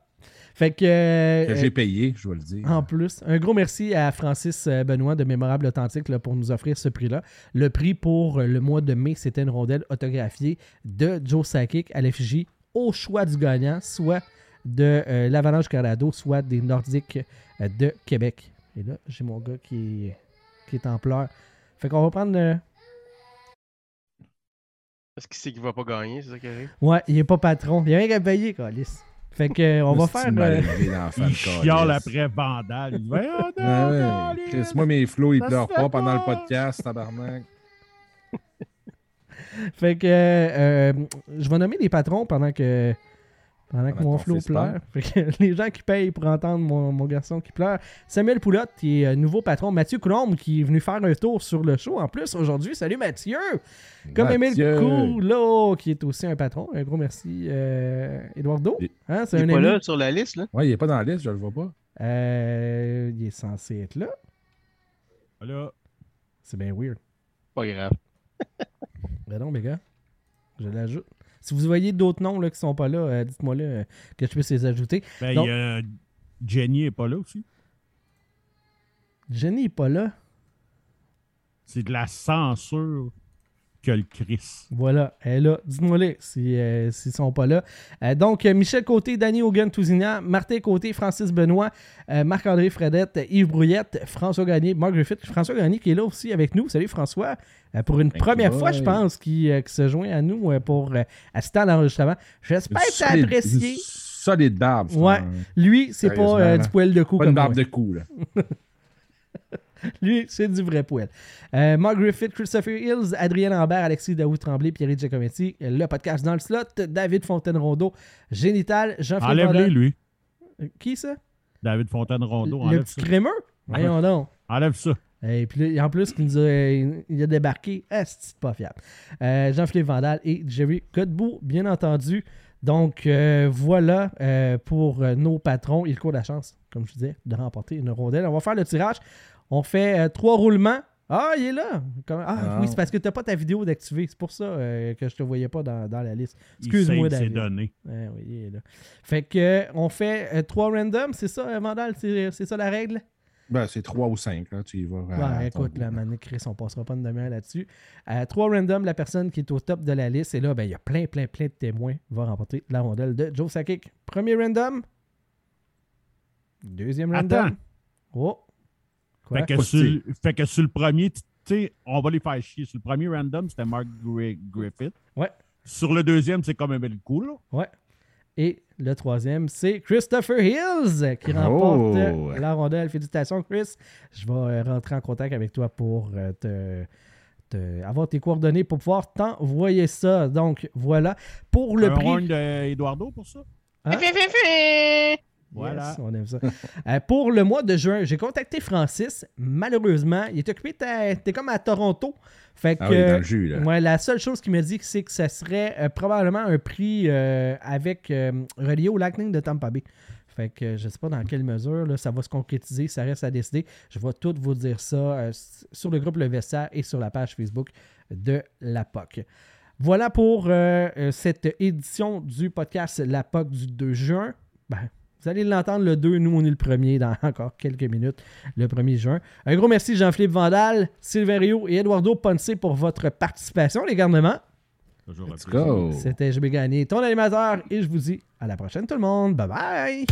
Fait que, euh,
que j'ai payée, je vais le dire.
En plus, un gros merci à Francis euh, Benoît de Mémorable Authentique là, pour nous offrir ce prix-là. Le prix pour euh, le mois de mai, c'était une rondelle autographiée de Joe Sakic à l'effigie au choix du gagnant, soit de euh, l'Avalanche Colorado, soit des Nordiques euh, de Québec. Et là, j'ai mon gars qui est, qui est en pleurs. Fait qu'on va prendre. euh,
Est-ce qu'il sait qu'il va pas gagner, c'est ça qui arrive?
Ouais, il est pas patron. Il y a rien qu'à payer, Calis. Fait que, euh, on va faire. euh,
Il
de
chiale après Vandal. Il Voyons donc,
Ah ouais. Chris, moi, mes flots, ils pleurent pas
fait
pendant le podcast, tabarnak.
Fait que euh, je vais nommer les patrons pendant que, Pendant que mon flow pleure. Fait que les gens qui payent pour entendre mon, mon garçon qui pleure. Samuel Poulotte, qui est euh, nouveau patron. Mathieu Coulombe, qui est venu faire un tour sur le show en plus aujourd'hui. Salut Mathieu! Comme Émile
Mathieu.
Coulot, qui est aussi un patron. Un gros merci, euh, Eduardo.
Et-
Hein, c'est
Il
un
est pas
ami.
là sur la liste, là?
Ouais, il est pas dans la liste, je le vois pas.
Euh, il est censé être là.
Là,
C'est bien weird.
Pas grave.
Ben non, mes gars. Je l'ajoute. Si vous voyez d'autres noms là, qui sont pas là, euh, dites-moi là euh, que je puisse les ajouter.
ben,
Donc-
a- Jenny est pas là aussi.
Jenny est pas là.
C'est de la censure que le Chris.
Voilà, elle est là. Dites-moi les si, euh, s'ils sont pas là. Euh, donc, euh, Michel Côté, Danny Hogan Tousignan, Martin Côté, Francis Benoît, euh, Marc-André Fredette, Yves Brouillette, François Gagné, Marc Griffith. François Gagné qui est là aussi avec nous. Salut François. Euh, pour une
Thank
première
you,
fois, je pense, qui, euh, qui se joint à nous euh, pour euh, assister à l'enregistrement. J'espère que tu as apprécié.
une Solide barbe. c'est
Ouais. Lui, c'est pas euh, du poil de cou
Pas
comme
une
moi.
barbe de cou, là.
Lui, c'est du vrai poil. Euh, Mark Griffith, Christopher Hills, Adrien Lambert, Alexis Daoud Tremblay, Pierre Giacometti, le podcast dans le slot, David Fontaine-Rondeau, Génital, Jean-Philippe
Enlève-les, lui.
Qui ça?
David Fontaine-Rondeau.
le petit
ça.
crémeux? Voyons donc.
Enlève ça.
Et puis en plus, il, nous a, il a débarqué. Ah, c'est pas fiable. Euh, Jean-Philippe Vandal et Jerry Godbout, bien entendu. Donc, euh, voilà euh, pour euh, nos patrons. Ils courent la chance, comme je disais, de remporter une rondelle. On va faire le tirage. On fait euh, trois roulements. Ah, il est là! Comme- Ah,
Ah.
oui, c'est parce que tu n'as pas ta vidéo d'activer. C'est pour ça euh, que je te voyais pas dans, dans la liste. Excuse-moi, David.
données.
Ouais, oui, il est là. Fait que, euh, on fait euh, trois randoms, c'est ça, euh, Vandal? C'est ça la règle?
Ben, c'est 3 ou 5, là. Tu y vas. À
écoute, manette Chris, on passera pas une demi-heure là-dessus. Euh, trois randoms, la personne qui est au top de la liste. Et là, ben, il y a plein, plein, plein de témoins va remporter la rondelle de Joe Sakic. Premier random. Deuxième random.
Attends.
Oh. Quoi?
Fait que, sur, fait que sur le premier, tu sais, on va les faire chier. Sur le premier random, c'était Mark Gri- Griffith.
Ouais.
Sur le deuxième, c'est comme un bel coup, là.
Ouais. Et le troisième, c'est Christopher Hills qui
Oh.
remporte la rondelle. Félicitations, Chris. Je vais euh, rentrer en contact avec toi pour euh, te, te- avoir tes coordonnées pour pouvoir t'envoyer ça. Donc, voilà. Pour le
un
prix.
d'Eduardo pour ça?
Hein?
Voilà.
Yes, on aime ça. Euh, pour le mois de juin, j'ai contacté Francis. Malheureusement, il est occupé. T'es comme à Toronto. Fait que,
Ah oui, dans le jus, là.
ouais, la seule chose qu'il m'a dit, c'est que ça serait euh, probablement un prix euh, avec euh, relié au Lightning de Tampa Bay. Fait que je sais pas dans quelle mesure là, ça va se concrétiser, ça reste à décider. Je vais tout vous dire ça sur le groupe Le Vestiaire et sur la page Facebook de la POC. Voilà pour cette édition du podcast La POC du 2 juin. Ben, vous allez l'entendre le 2, nous on est le premier dans encore quelques minutes, le 1er juin. Un gros merci Jean-Philippe Vandal, Sylvain Rio et Eduardo Ponce pour votre participation, les garnements.
Toujours
Let's go.
C'était Je vais gagner ton animateur et je vous dis à la prochaine tout le monde. Bye bye!